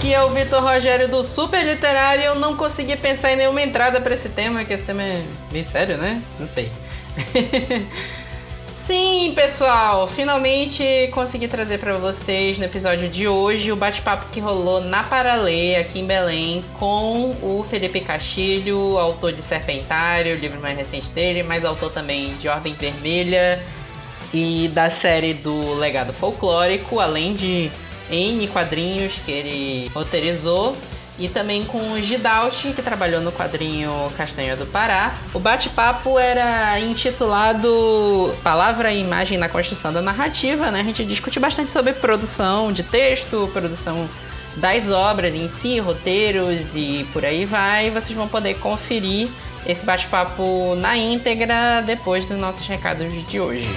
Aqui é o Vitor Rogério do Super Literário. Eu não consegui pensar em nenhuma entrada para esse tema, que esse tema é bem sério, né? Não sei. Sim, pessoal, finalmente consegui trazer para vocês no episódio de hoje o bate-papo que rolou na Paralê, aqui em Belém, com o Felipe Castilho, autor de Serpentário, o livro mais recente dele, mas autor também de Ordem Vermelha e da série do Legado Folclórico, além de N quadrinhos que ele roteirizou e também com o Gidalt, que trabalhou no quadrinho Castanha do Pará. O bate-papo era intitulado Palavra e Imagem na Construção da Narrativa, né? A gente discute bastante sobre produção de texto, produção das obras em si, roteiros e por aí vai. Vocês vão poder conferir esse bate-papo na íntegra depois dos nossos recados de hoje.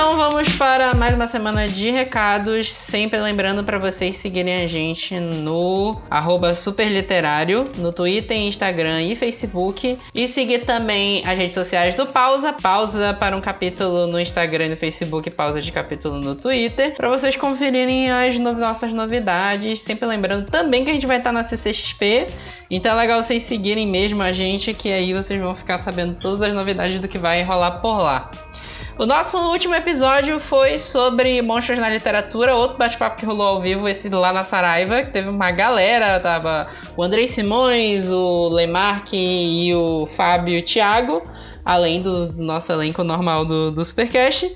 Então vamos para mais uma semana de recados, sempre lembrando para vocês seguirem a gente no superliterário, no Twitter, Instagram e Facebook. E seguir também as redes sociais do Pausa, pausa para um capítulo no Instagram e no Facebook, pausa de capítulo no Twitter, para vocês conferirem as no nossas novidades. Sempre lembrando também que a gente vai estar na CCXP. Então é legal vocês seguirem mesmo a gente, que aí vocês vão ficar sabendo todas as novidades do que vai rolar por lá. O nosso último episódio foi sobre monstros na literatura, outro bate-papo que rolou ao vivo, esse lá na Saraiva, que teve uma galera, tava o Andrei Simões, o Lemarque e o Fábio e o Thiago, além do nosso elenco normal do, do Supercast.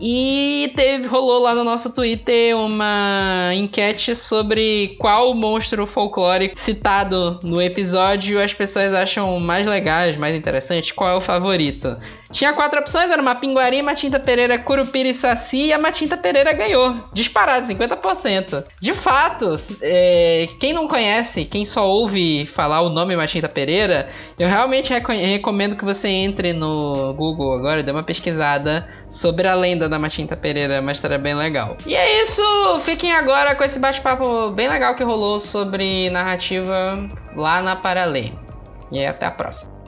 E teve, rolou lá no nosso Twitter uma enquete sobre qual monstro folclórico citado no episódio as pessoas acham mais legais, mais interessante, qual é o favorito. Tinha quatro opções, era uma Pinguari, Matinta Pereira, Curupira e Saci, e a Matinta Pereira ganhou. Disparado, 50%. De fato, é, quem não conhece, quem só ouve falar o nome Matinta Pereira, eu realmente recomendo que você entre no Google agora e dê uma pesquisada sobre a lenda da Matinta Pereira, uma história bem legal. E é isso! Fiquem agora com esse bate-papo bem legal que rolou sobre narrativa lá na Paralê. E até a próxima.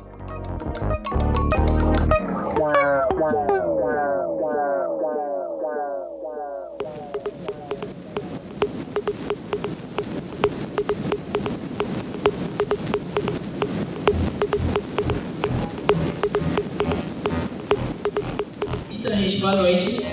Boa noite.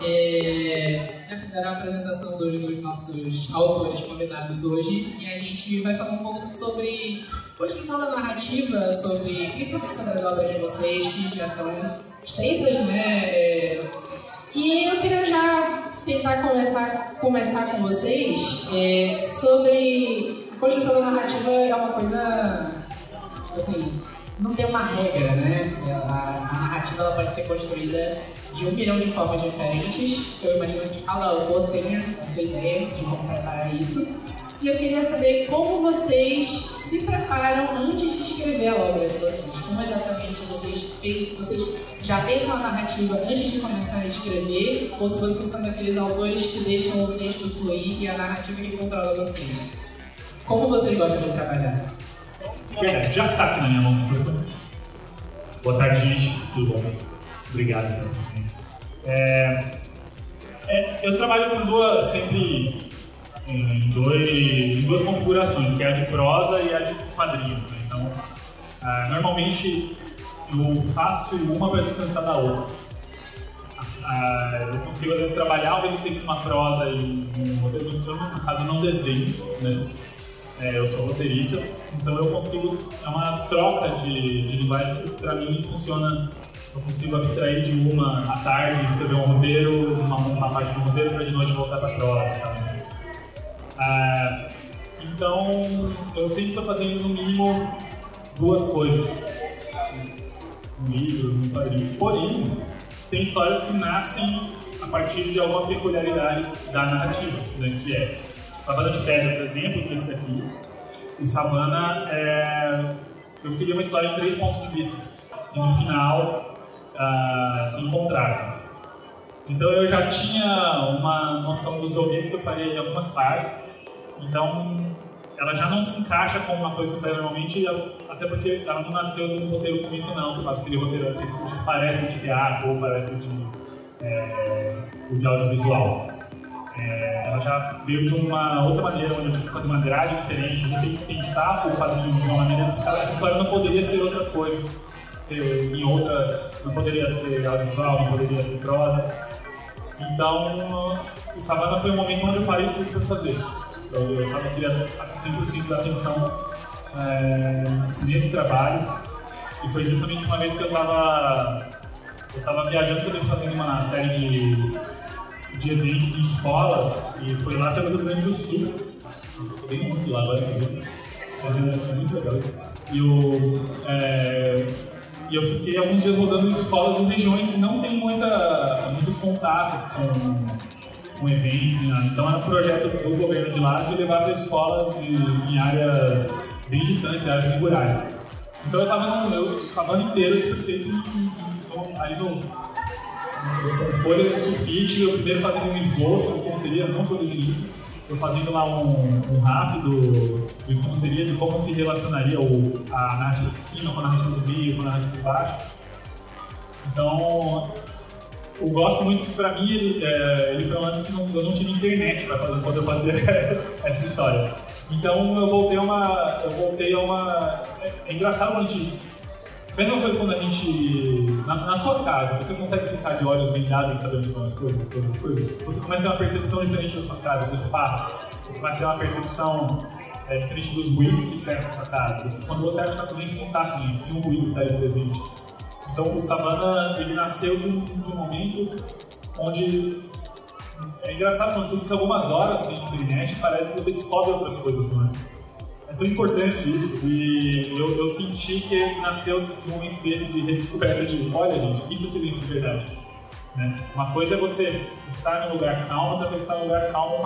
É, já fizeram a apresentação dos, dos, nossos autores convidados hoje e a gente vai falar um pouco sobre construção da narrativa, sobre, principalmente sobre as obras de vocês, que já são extensas, né? É, e eu queria já tentar começar, começar com vocês é, sobre a construção da narrativa é uma coisa, assim, não tem uma regra, né? A, a narrativa ela pode ser construída de um milhão de formas diferentes. Eu imagino que cada autor tenha a sua ideia de como preparar isso. E eu queria saber como vocês se preparam antes de escrever a obra de vocês. Como exatamente vocês pensam, vocês já pensam a narrativa antes de começar a escrever, ou se vocês são daqueles autores que deixam o texto fluir e a narrativa que controla vocês. Como vocês gostam de trabalhar? Já que está aqui na minha mão, por favor. Boa tarde, gente. Tudo bom? Obrigado pela presença. É, é, eu trabalho com duas, sempre em, dois, em duas configurações, que é a de prosa e a de quadrinhos. Né? Então, ah, normalmente eu faço uma para descansar da outra. Ah, eu consigo às vezes trabalhar ao mesmo tempo uma prosa e um roteiro, no caso não desenho, né? É, eu sou roteirista, então eu consigo, é uma troca de, de linguagem que para mim funciona. Eu consigo abstrair de uma à tarde, escrever um roteiro, uma, uma parte do roteiro, para de noite voltar para a prosa. Tá? Ah, então eu sempre estou fazendo no mínimo duas coisas. Um livro, um quadrinho. Porém, tem histórias que nascem a partir de alguma peculiaridade da narrativa, né, que é Savana de Pedra, por exemplo, que é esse daqui. O Savana, é... eu queria uma história de três pontos de vista, que no final uh, se encontrassem. Então eu já tinha uma noção dos ouvidos que eu faria em algumas partes. Então ela já não se encaixa com uma coisa que eu faria normalmente, até porque ela não nasceu de roteiro convencional, que faz aquele roteiro que parece de teatro ou parece de, é, de audiovisual. Ela já veio de uma outra maneira, onde eu tive que fazer uma grade diferente, eu tive que pensar o quadrinho de uma maneira que essa história não poderia ser outra coisa, ser em outra, não poderia ser audiovisual, não poderia ser prosa. Então, o Savana foi um momento onde eu parei tudo para fazer. Então, eu estava querendo 100% da atenção é, nesse trabalho. E foi justamente uma vez que eu estava eu tava viajando também fazendo uma série de, de eventos em escolas e foi lá pelo Rio Grande do Sul. Eu bem muito lá agora, mas é muito legal isso. E eu, é, e eu fiquei alguns dias rodando escolas em regiões que não tem muita, muito contato com um evento. Né? Então era um projeto do governo de lá de levar para escolas de, em áreas bem distantes, áreas rurais. Então eu estava no meu sábado inteiro, foi feito ali no, com folhas de sulfite, eu primeiro fazendo um esboço de como seria, não sou desenhista, eu fazendo lá um, um RAF do, como seria, de como se relacionaria o, a narrativa de cima com a narrativa do meio, com a narrativa de baixo. Então, eu gosto muito, pra mim, ele, é, ele foi um lance que não, eu não tive internet pra fazer, quando eu essa história. Então eu voltei a uma. Eu voltei a uma. É, é engraçado quando a gente. Mesma coisa quando a gente. Na, na, sua casa, você consegue ficar de olhos vendados e saber as coisas, todas as coisas. Você começa a ter uma percepção diferente da sua casa, do espaço. Você começa a ter uma percepção é, diferente dos ruídos que cercam a sua casa. Quando você acha que a silêncio não está silêncio, tem um ruído que está aí presente. Então o Savana ele nasceu de um, de um momento onde é engraçado quando você fica algumas horas sem internet, parece que você descobre outras coisas, não é? Tão importante isso e eu, eu senti que ele nasceu de um momento desse de redescoberta de, olha gente, isso é silêncio de verdade. Né? Uma coisa é você estar em um lugar calmo, outra coisa é estar em um lugar calmo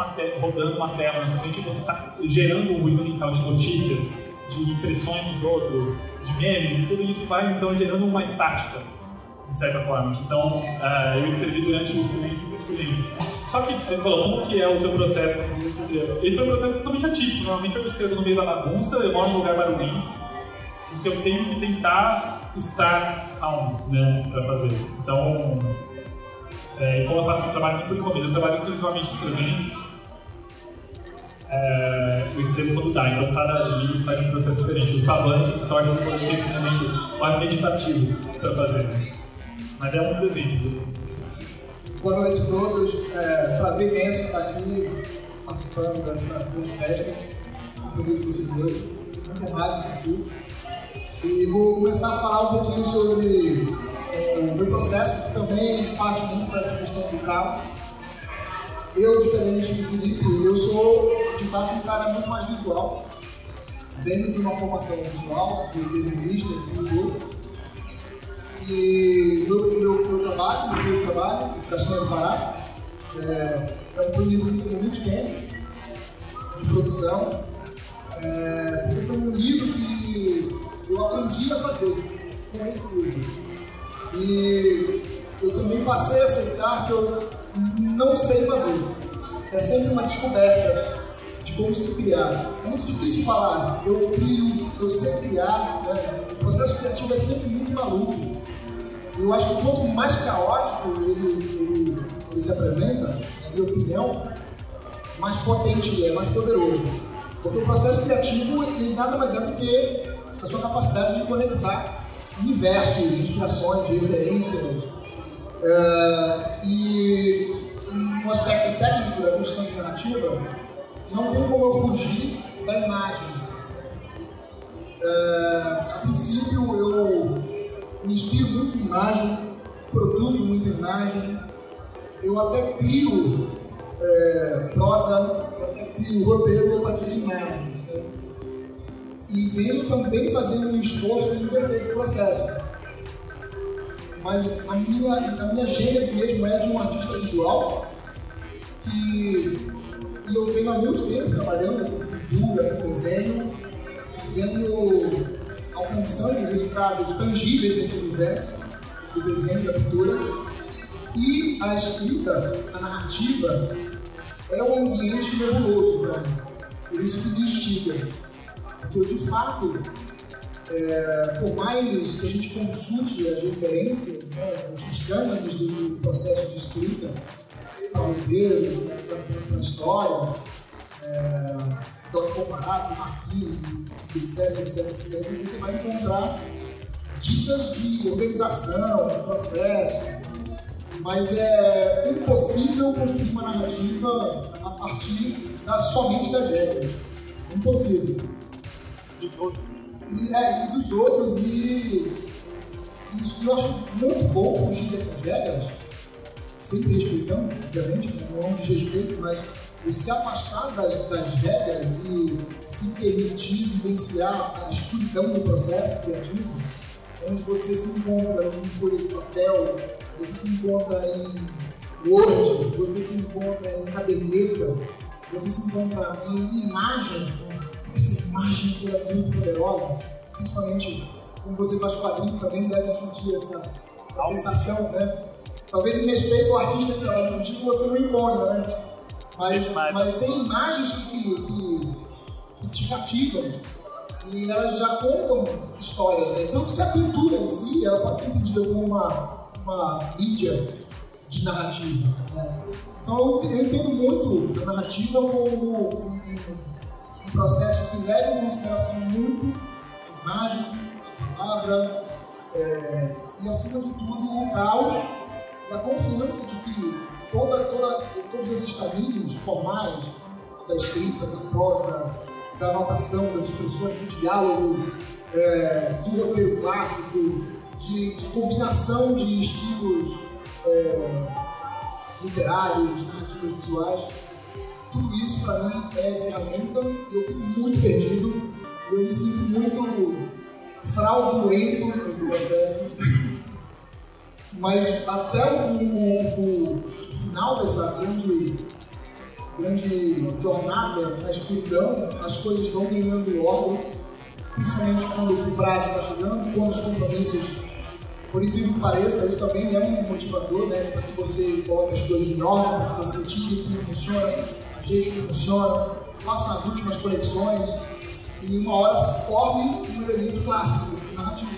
rodando uma tela na frente você está gerando um ruído mental de notícias, de impressões dos outros, de memes, e tudo isso vai então gerando uma estática, de certa forma. Então, uh, eu escrevi durante o silêncio do silêncio. Só que ele falou, como que é o seu processo para fazer esse? Esse foi um processo totalmente atípico. Normalmente eu escrevo no meio da bagunça, eu moro em um lugar barulhento, então eu tenho que tentar estar calmo, né, para fazer. Então, é, como eu faço um trabalho muito encomenda, eu trabalho exclusivamente escrevendo, é, eu escrevo quando dá, então cada livro sai de um processo diferente. O Savante, sorte, eu vou ter esse momento mais meditativo para fazer. Mas é um exemplo. Boa noite a todos. É, prazer imenso estar aqui participando dessa grande festa. Com vocês dois. Muito honrado estar aqui. E vou começar a falar um pouquinho sobre é, o meu processo, que também parte muito dessa questão do caos eu, diferente do Felipe, eu sou de fato um cara muito mais visual. Venho de uma formação visual, de desenhista, de pintor. E meu, meu, meu trabalho, meu trabalho, Castanha do Pará, é, é um livro que tem muito tempo de produção, é, porque foi um livro que eu aprendi a fazer com esse livro. E eu também passei a aceitar que eu não sei fazer. É sempre uma descoberta de como se criar. É muito difícil falar, eu crio, eu sei criar. Né? O processo criativo é sempre muito maluco. Eu acho que quanto mais caótico ele, ele, ele se apresenta, na minha opinião, mais potente ele é, mais poderoso. Porque o processo criativo ele nada mais é do que a sua capacidade de conectar universos, inspirações, referências. Uh, e no aspecto técnico da construção de narrativa, não tem como eu fugir da imagem. Uh, a princípio, eu me inspiro muito em imagem, produzo muita imagem, eu até crio é, prosa, crio roteiro a partir de imagens. Né? E venho também fazendo um esforço de inverter esse processo. Mas a minha, a minha gênese mesmo é de um artista visual que e eu venho há muito tempo trabalhando com pintura, com desenho, vendo, alcançando resultados tangíveis nesse universo do desenho da pintura. E a escrita, a narrativa, é um ambiente nebuloso para mim. Por isso que me instiga. Porque, de fato, é, por mais que a gente consulte as referências, né, os cânones do processo de escrita, para o roteiro, para a história, é, Dr. Comparato, Marquinhos, etc, etc, etc, você vai encontrar dicas de organização, de processo, mas é impossível construir uma narrativa a partir da, somente das regras. Impossível. E, é, e dos outros, e isso eu acho muito bom fugir dessas regras, sempre respeitando, obviamente, né? não é um desrespeito, mas se afastar das, das regras e se permitir vivenciar a escuridão do processo criativo, onde você se encontra em folha de papel, você se encontra em Word, você se encontra em caderneta, você se encontra em imagem, essa imagem que é muito poderosa, principalmente como você faz quadrinho também deve sentir essa, essa sensação, né? Talvez em respeito ao artista que trabalha contigo você não imponha, né? Mas, mas tem imagens que, que, que te cativam e elas já contam histórias, né? Tanto que a pintura em si, ela pode ser entendida como uma, uma mídia de narrativa. Né? Então eu entendo muito a narrativa como um, um processo que leva em consideração muito a imagem, a palavra é, e acima de tudo o caos e a confiança de que toda, toda, todos esses caminhos formais da escrita, da prosa, da anotação, das expressões, do diálogo, é, do roteiro clássico, de, de combinação de estilos é, literários, narrativos visuais, tudo isso para mim é ferramenta e eu fico muito perdido, eu me sinto muito fraudulento nesse processo. Mas até o, o, o final dessa grande grande jornada na escuridão, as coisas vão ganhando ordem, principalmente quando o prazo está chegando, quando os compromissos, por incrível que pareça, isso também é um motivador, né, para que você coloque as coisas em ordem, para que você tire o que funciona, o que funciona, faça as últimas conexões e uma hora forme um elemento clássico narrativo,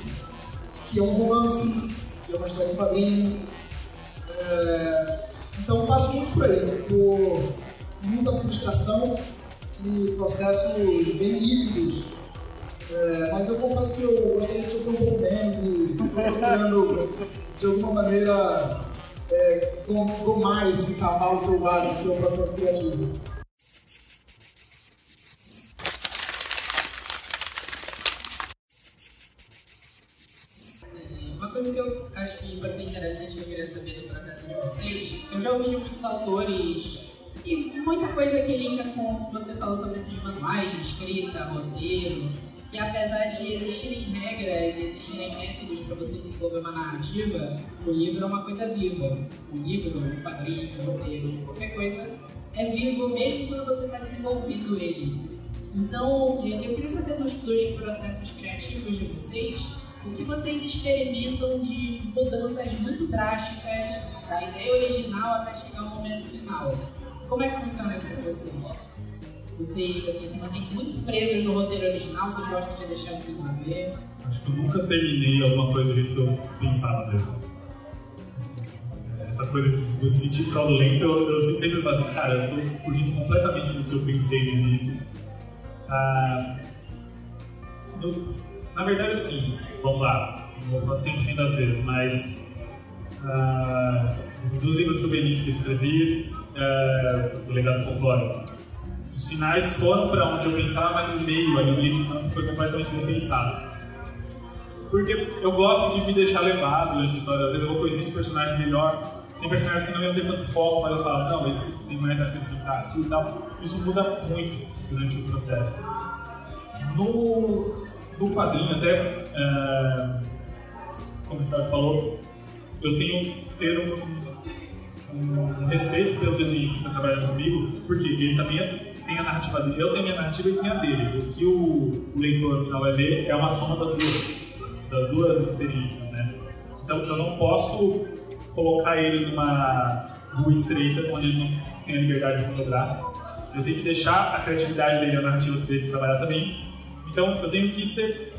que é um romance, é uma história em quadrinho. É... Então eu passo muito por aí, por muita frustração e processos bem híbridos. É, mas eu confesso que eu gostaria de sofrer um pouco menos e procurando, de alguma maneira, é, domar esse cavalo selvagem que é o processo criativo. Desenvolver uma narrativa, o livro é uma coisa viva. O livro, o quadrinho, o roteiro, qualquer coisa é vivo mesmo quando você está desenvolvendo ele. Então, eu queria saber dos, dos processos criativos de vocês, o que vocês experimentam de mudanças muito drásticas da ideia original até chegar ao momento final. Como é que funciona isso pra vocês? Vocês, assim, se mantêm muito presos no roteiro original, vocês gostam de deixar de se envolver? Acho que eu nunca terminei alguma coisa do jeito que eu pensava mesmo. Essa coisa de eu sentir fraudulento, eu, eu sempre falo, cara, eu tô fugindo completamente do que eu pensei no início. Ah, na verdade, sim, vamos lá, não vou falar 100% das vezes, mas ah, dos livros juvenis que eu escrevi, é, do legado folclórico. Os finais foram para onde eu pensava, mas o meio, ali, o livro foi completamente repensado. Porque eu gosto de me deixar levar durante a história. Às vezes eu vou conhecendo um personagem melhor. Tem personagens que não iam ter tanto foco, mas eu falo, não, esse tem mais a acrescentar aqui e tal. Isso muda muito durante o processo. No, no quadrinho, até, é, como o Ricardo falou, eu tenho ter um, um, respeito pelo desenhista que está trabalhando comigo, porque ele também é, tem a narrativa dele, eu tenho a minha narrativa e tem a dele. O que o, o leitor final vai ver é uma soma das duas, das duas experiências, né? Então eu não posso colocar ele numa rua estreita onde ele não tem a liberdade de manobrar. eu tenho que deixar a criatividade dele, a narrativa dele trabalhar também. Então eu tenho que ser,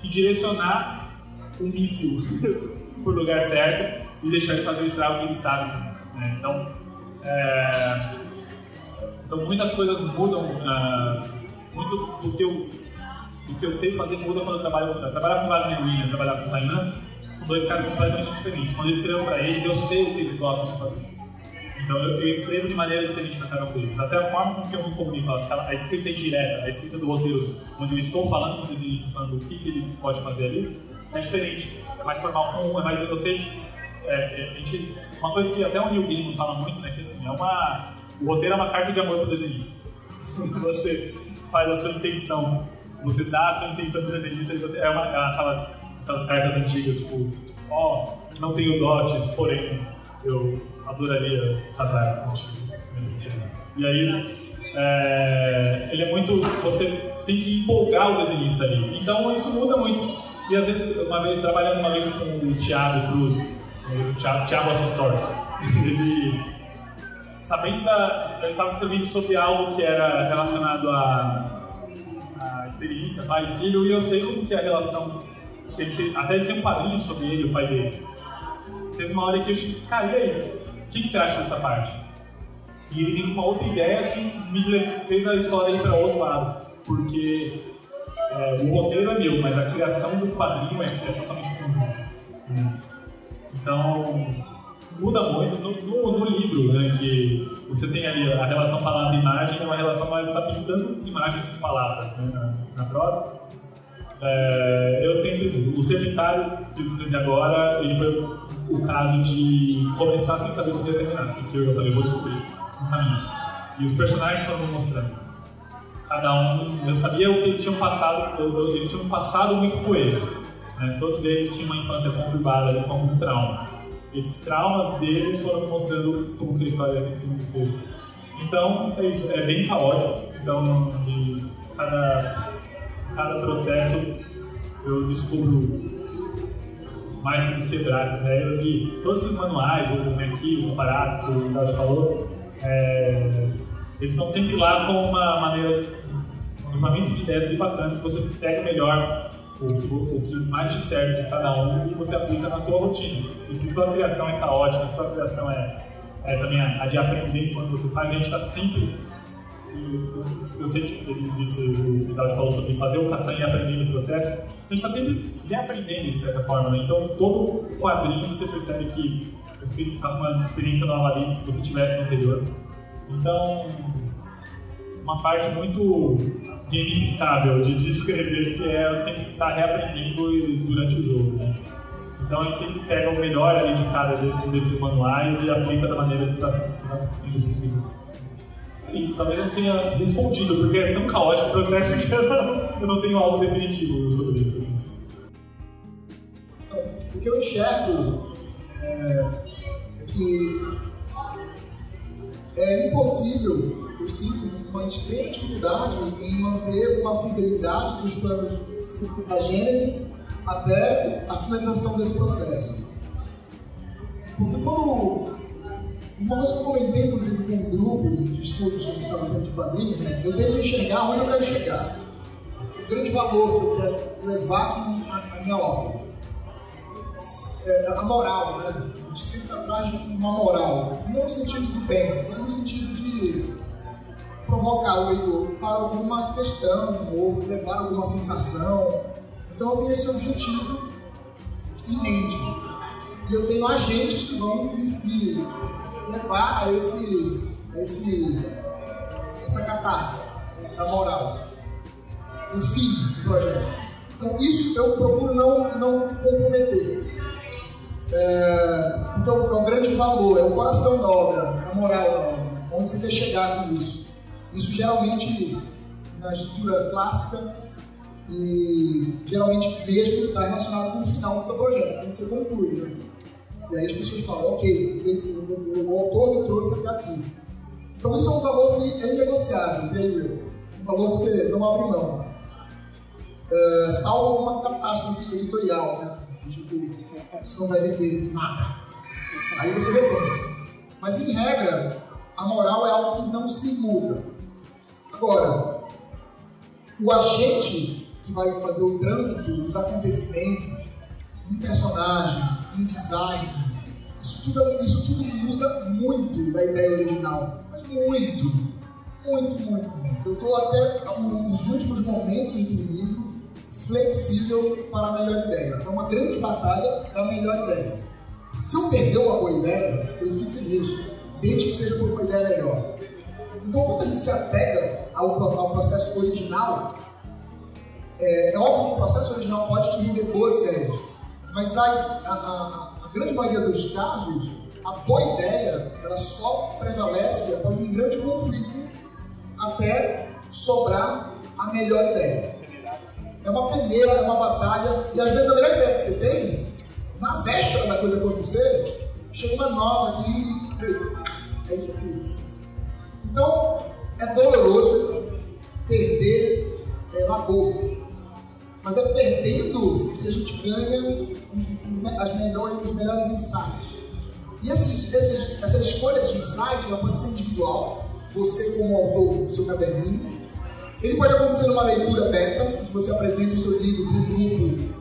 que direcionar o míssil para o lugar certo e deixar ele fazer o estrago que ele sabe. Né? Então, é, então muitas coisas mudam, uh, muito do que eu do que eu sei fazer muda quando eu trabalho com trabalhar com o Wagner William, trabalhar com o Tainan, são dois caras completamente diferentes. Quando eu escrevo para eles, eu sei o que eles gostam de fazer. Então eu, eu escrevo de maneira diferente na cara deles. Até a forma com que eu me comunico, a, a escrita indireta, a escrita do roteiro, onde eu estou falando com o desenhista, falando o que, que ele pode fazer ali, é diferente. É mais formal com um, é mais. Eu sei. É, é, gente, uma coisa que até o Neil Gaiman fala muito, né? Que assim, é uma. O roteiro é uma carta de amor pro desenhista. você faz a sua intenção, você dá a sua intenção pro desenhista, você, é uma, é aquela, aquelas cartas antigas, tipo, ó, oh, não tenho dotes, porém eu adoraria casar contigo. E aí, é, ele é muito. Você tem que empolgar o desenhista ali. Então isso muda muito. E às vezes, uma vez, trabalhando uma vez com o Thiago Cruz, o Thiago, Thiago ele. Sabendo da. Ele estava escrevendo sobre algo que era relacionado à, à experiência pai e filho, e eu sei como que é a relação. Ele até ele tem um quadrinho sobre ele, o pai dele. Teve uma hora que eu cheguei, cara, e aí? O que, você acha dessa parte? E ele tem uma outra ideia que me fez a história ir para outro lado. Porque é, o roteiro é meu, mas a criação do quadrinho é, é totalmente conjunto. Então, muda muito. No, no, no, livro, né, que você tem ali a relação palavra-imagem, é uma relação mais está pintando imagens com palavras né, na, na prosa. É, eu sempre, o seminário que eu escrevi agora, ele foi o caso de começar sem saber como ia terminar. Porque eu falei, vou descobrir um caminho. E os personagens foram me mostrando. Cada um, eu sabia o que eles tinham passado, eles tinham passado muito coeso. Né? Todos eles tinham uma infância conturbada, com algum trauma. Esses traumas deles foram mostrando como que a história tem que ser. Então, é isso, é bem caótico. Então, de cada, cada processo eu descubro mais que quebrar essas regras e todos esses manuais, o Merki, o comparado que o Carlos falou, é, eles estão sempre lá com uma maneira, um grupamento de ideias bem bacanas que você pega melhor o que, o que mais te serve de cada um e você aplica na tua rotina. E se tua criação é caótica, se tua criação é, é também a, a de aprender enquanto você faz, a gente está sempre eu sei que ele disse, o Vidal falou sobre fazer o castanho e aprender no processo, a gente está sempre reaprendendo de certa forma, né? Então, todo quadrinho você percebe que você está com uma experiência nova ali se você tivesse no anterior. Então, uma parte muito gamificável de descrever que é sempre estar tá reaprendendo durante o jogo, né? Então a gente pega o melhor ali de cada desses manuais e aplica da maneira que está sendo possível isso. Talvez eu não tenha respondido, porque é tão caótico o processo que eu não, eu não tenho algo definitivo sobre isso. Assim. O que eu enxergo é, que é impossível, eu sinto uma extrema dificuldade em manter uma fidelidade dos planos da Gênese até a finalização desse processo. Porque quando uma coisa que eu comentei, inclusive, com um grupo de estudos que a gente estava fazendo de quadrinhos, né? eu tento enxergar onde eu quero chegar. O grande valor que eu quero levar a minha obra. É a moral, né? A gente sempre está atrás de uma moral. Não no sentido do bem, mas no sentido de provocar o leitor para alguma questão ou levar alguma sensação. Então eu tenho esse objetivo em mente. E eu tenho agentes que vão me, levar a esse, a esse essa catarse da moral, o fim do projeto. Então isso eu procuro não, não comprometer. É, então é um grande valor, é o coração da obra, a moral da obra, onde você quer chegar com isso. Isso geralmente na estrutura clássica e geralmente mesmo está relacionado com o final do projeto, quando você conclui. Né? E aí as pessoas falam, ok, o, o, o autor me trouxe até aqui. Então isso é um valor que é inegociável, creio eu. Um valor que você não abre mão. Uh, salvo alguma catástrofe editorial, né? Tipo, não vai vender nada. Aí você repensa. Mas em regra, a moral é algo que não se muda. Agora, o agente que vai fazer o trânsito dos acontecimentos, um personagem, um design, isso tudo, isso tudo muda muito da ideia original. Mas muito, muito, muito, muito. Eu estou até nos últimos momentos do livro flexível para a melhor ideia. É uma grande batalha da melhor ideia. Se eu perder uma boa ideia, eu fico feliz, desde que seja por uma ideia melhor. Então, quando a gente se apega ao, ao processo original, é, é, óbvio que o processo original pode te render boas ideias, mas a, a, a, grande maioria dos casos, a boa ideia ela só prevalece após um grande conflito até sobrar a melhor ideia. É uma peneira, é uma batalha, e às vezes a melhor ideia que você tem, na véspera da coisa acontecer, chega uma nova aqui, é isso aqui. Então, é doloroso perder é, Lagoa. Mas é perdendo que a gente ganha os, as melhores, os melhores insights. E esses, esses, essa escolha de insight ela pode ser individual, você como autor do seu caderninho. Ele pode acontecer numa leitura beta, que você apresenta o seu livro para um grupo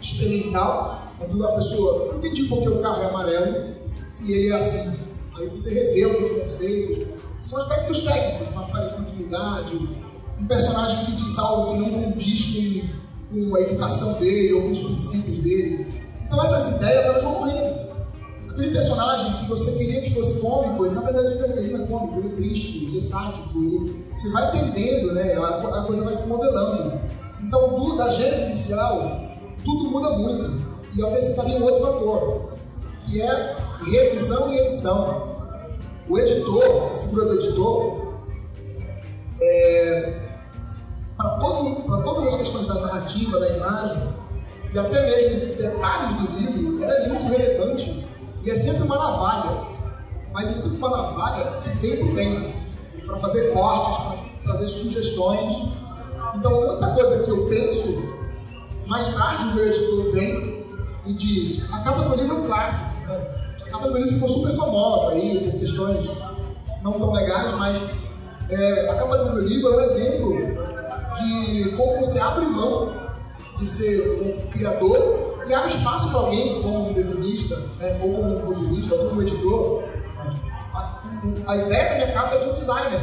experimental, onde a pessoa não entendi por que o carro é amarelo, se ele é assim. Aí você revê alguns conceitos. São aspectos técnicos, uma falha de continuidade, um personagem que diz algo que não condiz com com a educação dele ou com os princípios dele. Então essas ideias elas vão morrendo. Aquele personagem que você queria que fosse cômico, ele na verdade ele não é cômico, ele é triste, ele é sádico, ele, você vai entendendo, né? A, a coisa vai se modelando. Então do, da gênese inicial, tudo muda muito. E eu acrescentaria um outro fator, que é revisão e edição. O editor, a figura do editor, é, para, todas as questões da narrativa, da imagem, e até mesmo detalhes do livro, ela é muito relevante e é sempre uma navalha, mas é sempre uma navalha que vem para o bem, para fazer cortes, para trazer sugestões. Então, muita coisa que eu penso, mais tarde o meu editor vem e diz: a capa do meu livro clássico? A capa meu ficou super famosa aí, por questões não tão legais, mas é, a capa do meu livro é um exemplo de como você abre mão de ser um criador e abre espaço para alguém, como um desenhista, né, ou como um roteirista, ou como um editor. A, a, ideia da minha capa é de um designer.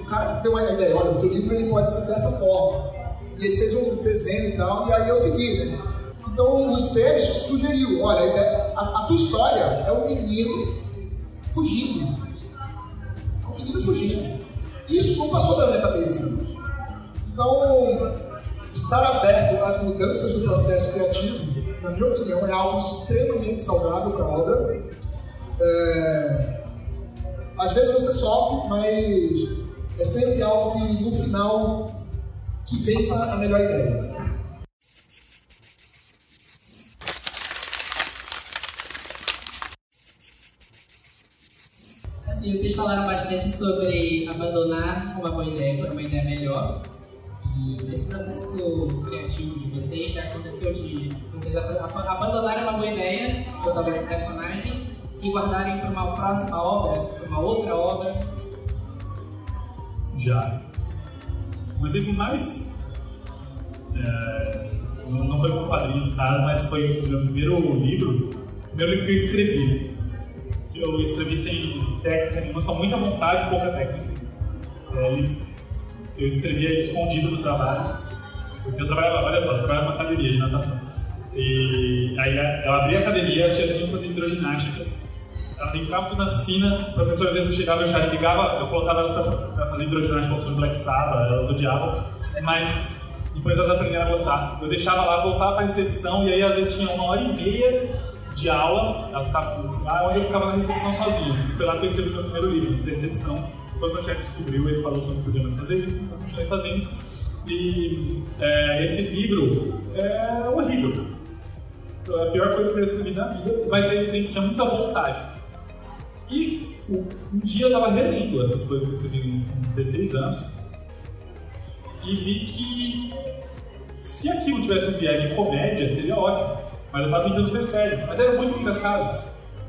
O cara que tem uma ideia, olha, o teu livro ele pode ser dessa forma. E ele fez um desenho e tal, e aí eu segui, né? Então o Esteves sugeriu, olha, a, a, tua história é um menino fugindo. É um menino fugindo. Isso não passou da minha cabeça. Então, estar aberto às mudanças do processo criativo, na minha opinião, é algo extremamente saudável para a obra. É... Às vezes você sofre, mas é sempre algo que no final que vença a melhor ideia. Assim, vocês falaram bastante sobre abandonar uma boa ideia por uma ideia melhor. E nesse processo criativo de vocês, já aconteceu de vocês abandonarem uma boa ideia, ou talvez um personagem, e guardarem para uma próxima obra, para uma outra obra? Já. Um exemplo mais. É, não foi um quadrinho, no caso, mas foi o meu primeiro livro, o primeiro livro que eu escrevi. Eu escrevi sem técnica nenhuma, só muita vontade e pouca técnica. É, eu escrevia escondido no trabalho, porque eu trabalhava, olha só, eu trabalhava numa academia de natação. E aí eu abria a academia, as tias fazer hidroginástica, elas entravam na piscina, o professor às vezes chegava, eu já ligava, eu colocava elas pra fazer hidroginástica Black Sabbath, elas odiavam, mas depois elas aprenderam a gostar. Eu deixava lá, voltava pra recepção, e aí às vezes tinha uma hora e meia de aula, elas ficavam lá onde eu ficava na recepção sozinho. Foi lá que eu escrevi meu primeiro livro, de recepção quando o chefe descobriu, ele falou que não podia mais fazer isso, então eu continuei fazendo. E é, esse livro é horrível. É a pior coisa que eu escrevi na vida, mas ele tem, tinha muita vontade. E um dia eu estava relendo essas coisas que eu escrevi com 16 anos e vi que se aquilo tivesse um viés de comédia seria ótimo, mas eu estava tentando ser sério. Mas era muito engraçado,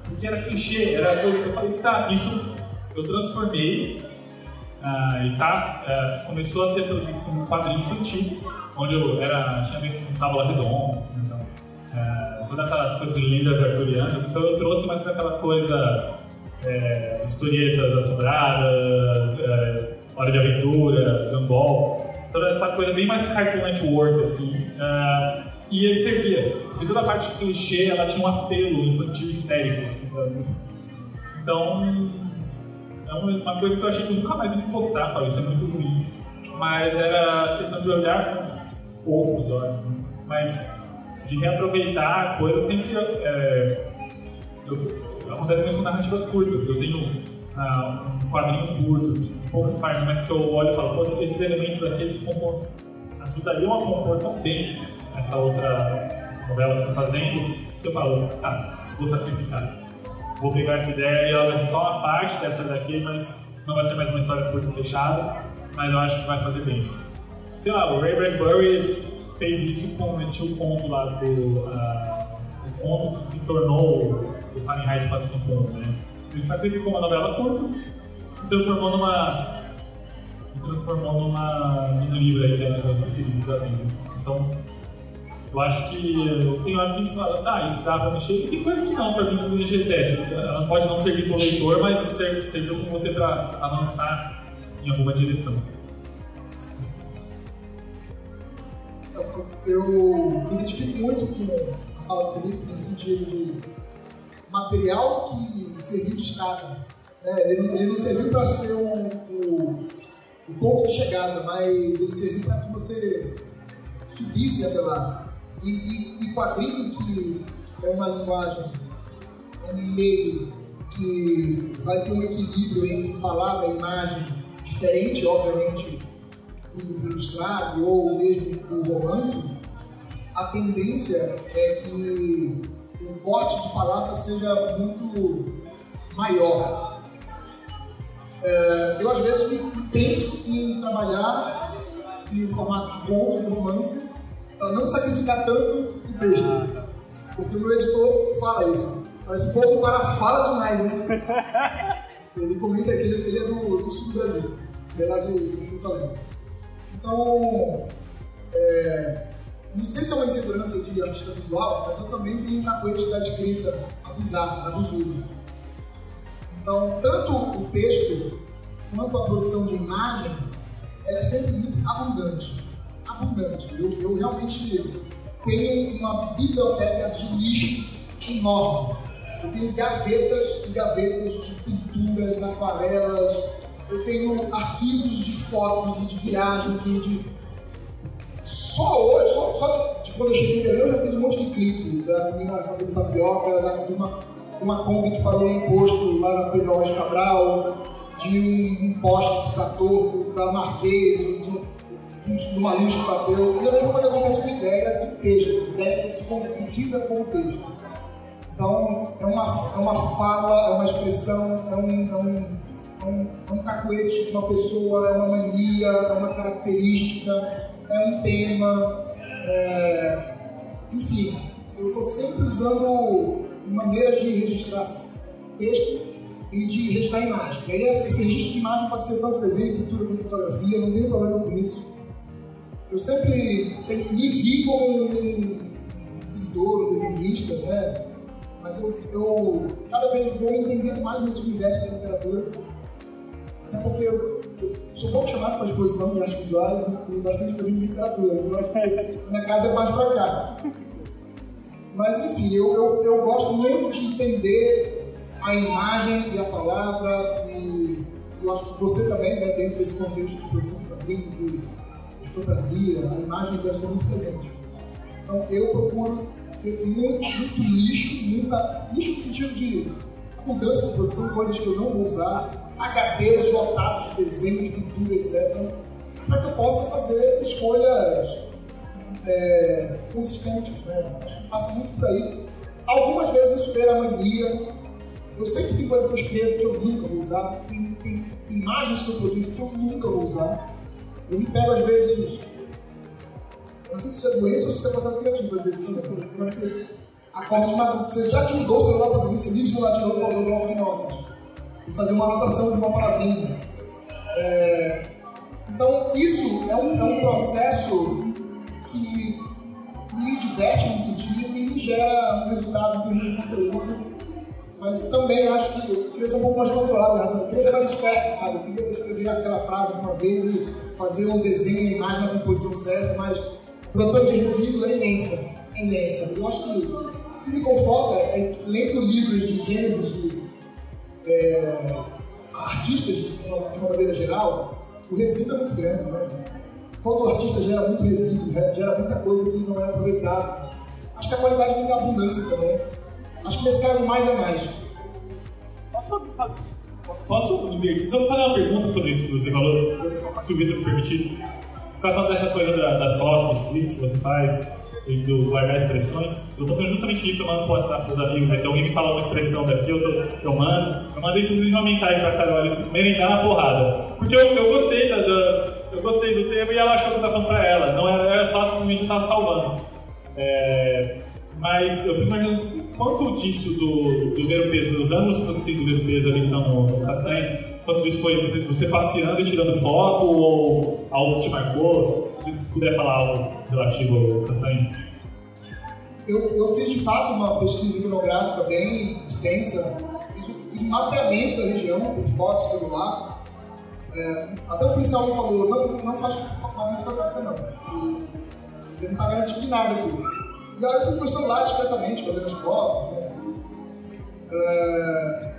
porque era clichê, era, eu, eu falei, tá, isso eu transformei, uh, está, uh, começou a ser produzido como um quadrinho infantil, onde eu era, tinha um tábua redonda, então, uh, todas aquelas coisas de lendas arturianas, então eu trouxe mais aquela coisa, é, historietas assombradas, é, Hora de Aventura, Gumball, toda essa coisa bem mais Cartoon Network, assim, e ele servia. Porque toda a parte clichê, ela tinha um apelo infantil histérico, assim, então, é uma coisa que eu achei que eu nunca mais ia postar, falei, isso é muito ruim. Mas era questão de olhar com outros olhos. Né? Mas de reaproveitar coisas sempre. É, eu, acontece muito com narrativas curtas. Eu tenho ah, um quadrinho curto, de, de poucas páginas, mas que eu olho e falo, esses elementos aqui eles ajudariam a compor tão bem essa outra novela que eu estou fazendo, eu falo, tá, vou sacrificar vou pegar essa ideia e ela vai ser só uma parte dessa daqui, mas não vai ser mais uma história curta fechada, mas eu acho que vai fazer bem. Sei lá, o Ray Bradbury fez isso com o conto lá do. Uh, conto que se tornou o Fahrenheit 451, né? Ele sacrificou uma novela curta e transformou numa. Transformou numa, num livro aí que é um dos meus preferidos. Então, eu acho que tem horas que a gente fala, tá, isso dá pra mexer, e tem coisas que não, pra mim, segundo o teste. Ela pode não servir pro leitor, mas serviu com você pra avançar em alguma direção. Eu me identifico muito com a fala do Felipe nesse sentido de material que serviu de escada. É, ele, ele, não serviu para ser um, um, um ponto de chegada, mas ele serviu para que você subisse até lá. E, e, e quadrinho que é uma linguagem, é um meio que vai ter um equilíbrio entre palavra e imagem diferente, obviamente, do livro ilustrado ou mesmo do romance, a tendência é que o corte de palavra seja muito maior. É, eu, às vezes, penso em trabalhar em formato de conto, romance, para não sacrificar tanto o texto. Porque o meu editor fala isso. Fala, esse povo para fala demais, né? Ele comenta que ele, ele é do, do sul do Brasil, ele é lá de Porto. Então, é, não sei se é uma insegurança de artista visual, mas eu também tenho um cacuete da escrita abusada, abusiva. Então, tanto o texto quanto a produção de imagem, ela é sempre muito abundante abundante. Eu, eu realmente tenho uma biblioteca de lixo enorme. Eu tenho gavetas e gavetas de pinturas, aquarelas, eu tenho arquivos de fotos e de viagens e de. Só hoje, só, só de, quando eu cheguei em eu já fiz um monte de clipe da menina fazendo tapioca, da, de uma, uma Kombi que parou no posto lá na Pedro Alves Cabral, de um, um poste que está torto, da Marquês, de, numa luz que bateu. E a mesma coisa acontece com a ideia do texto, ideia que se concretiza com o texto. Então, é uma, é uma fala, é uma expressão, é um, é um, é um, é um cacuete de uma pessoa, é uma mania, é uma característica, é um tema. É... Enfim, eu estou sempre usando maneiras de registrar texto e de registrar imagem. E aí, esse registro de imagem pode ser tanto desenho, pintura, fotografia, não tem problema com isso. Eu sempre me vi como um pintor, um desenhista, né? Mas eu, eu cada vez vou entendendo mais nesse universo da literatura. Até porque eu, eu sou pouco chamado para exposição de artes visuais né? e bastante coisa de literatura. Então acho que minha casa é mais para cá. Mas enfim, eu, eu, eu gosto muito de entender a imagem e a palavra e eu acho que você também, né, dentro desse contexto de produção de quadrinhos, fantasia, a imagem deve ser muito presente. Então eu procuro ter muito, muito lixo, muita lixo no sentido de abundância de produção, coisas que eu não vou usar, HDs lotados de desenho, de pintura, etc., para que eu possa fazer escolhas é, consistentes. Né? Acho que passa muito por aí. Algumas vezes isso vira mania. Eu sei que tem coisa que eu escrevo que eu nunca vou usar, tem, tem imagens que eu produzo que eu nunca vou usar. Eu me pego às vezes. Eu não sei se isso é doença ou se isso é processo criativo, às vezes também. Quando você acorda de madrugada, você já desligou o celular para dormir, você liga o celular de novo para jogar um e fazer uma anotação de uma palavrinha. É, então, isso é um, é um processo que me diverte no sentido e me gera um resultado em termos de conteúdo mas também acho que eu queria ser um pouco mais controlado, né? eu queria ser mais esperto, sabe? Eu queria escrever aquela frase uma vez e fazer um desenho, uma imagem na composição certa, mas a produção de resíduo é imensa, é imensa. Eu acho que o que me conforta é que, lendo livros de Gênesis de é, artistas, de uma, de uma maneira geral, o resíduo é muito grande, né? Quando o artista gera muito resíduo, gera muita coisa que não é aproveitada, acho que a qualidade vem da abundância também. Acho que nesse caso mais é mais. Posso? Só fazer uma pergunta sobre isso que você falou, se o Vitor me permitir. Você está falando dessa coisa das fotos, dos cliques que você faz, e do guardar expressões. Eu estou fazendo justamente isso, eu mando pro WhatsApp dos amigos, né? que alguém me fala uma expressão daqui, eu, tô, eu mando. Eu mandei simplesmente uma mensagem pra Carol, eles merendar na porrada. Porque eu, eu gostei da, da, eu gostei do tema e ela achou que eu estava falando pra ela. Não era, era só simplesmente eu tava salvando. É, mas eu fico imaginando quanto disso do, do peso, dos anos que você tem do zero peso ali que tá no, no castanho, quanto disso foi você passeando e tirando foto ou algo que te marcou? Se puder falar algo relativo ao castanho. Eu, eu fiz de fato uma pesquisa iconográfica bem extensa, fiz, fiz um mapeamento da região por foto celular. É, até o policial me falou: não, não faz uma fotográfica, não. Você não está garantido de nada aqui. E aí eu fui com o celular discretamente, fazendo as fotos. Né? É,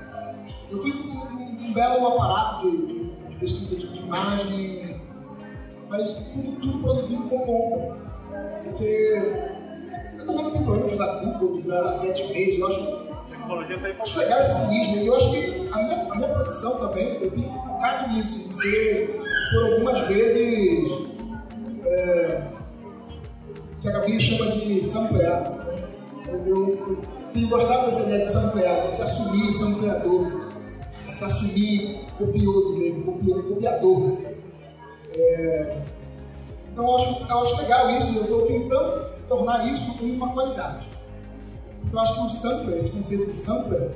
eu fiz um, um, belo aparato de, de, de pesquisa de, de, imagem, mas tudo, tudo produzido com conta. Porque eu também não tenho problema de usar Google, de usar GetPage, eu acho Acho legal esse cinismo. E eu acho que a minha, a minha produção também, eu tenho focado nisso, em ser, por algumas vezes, é, que a Gabi chama de samplear. Eu, eu, tenho gostado dessa ideia de samplear, de se assumir sampleador, se assumir copioso mesmo, copiador. É, então eu acho, eu acho legal isso, eu estou tentando tornar isso uma qualidade. Eu acho que o sampler, esse conceito de sampler,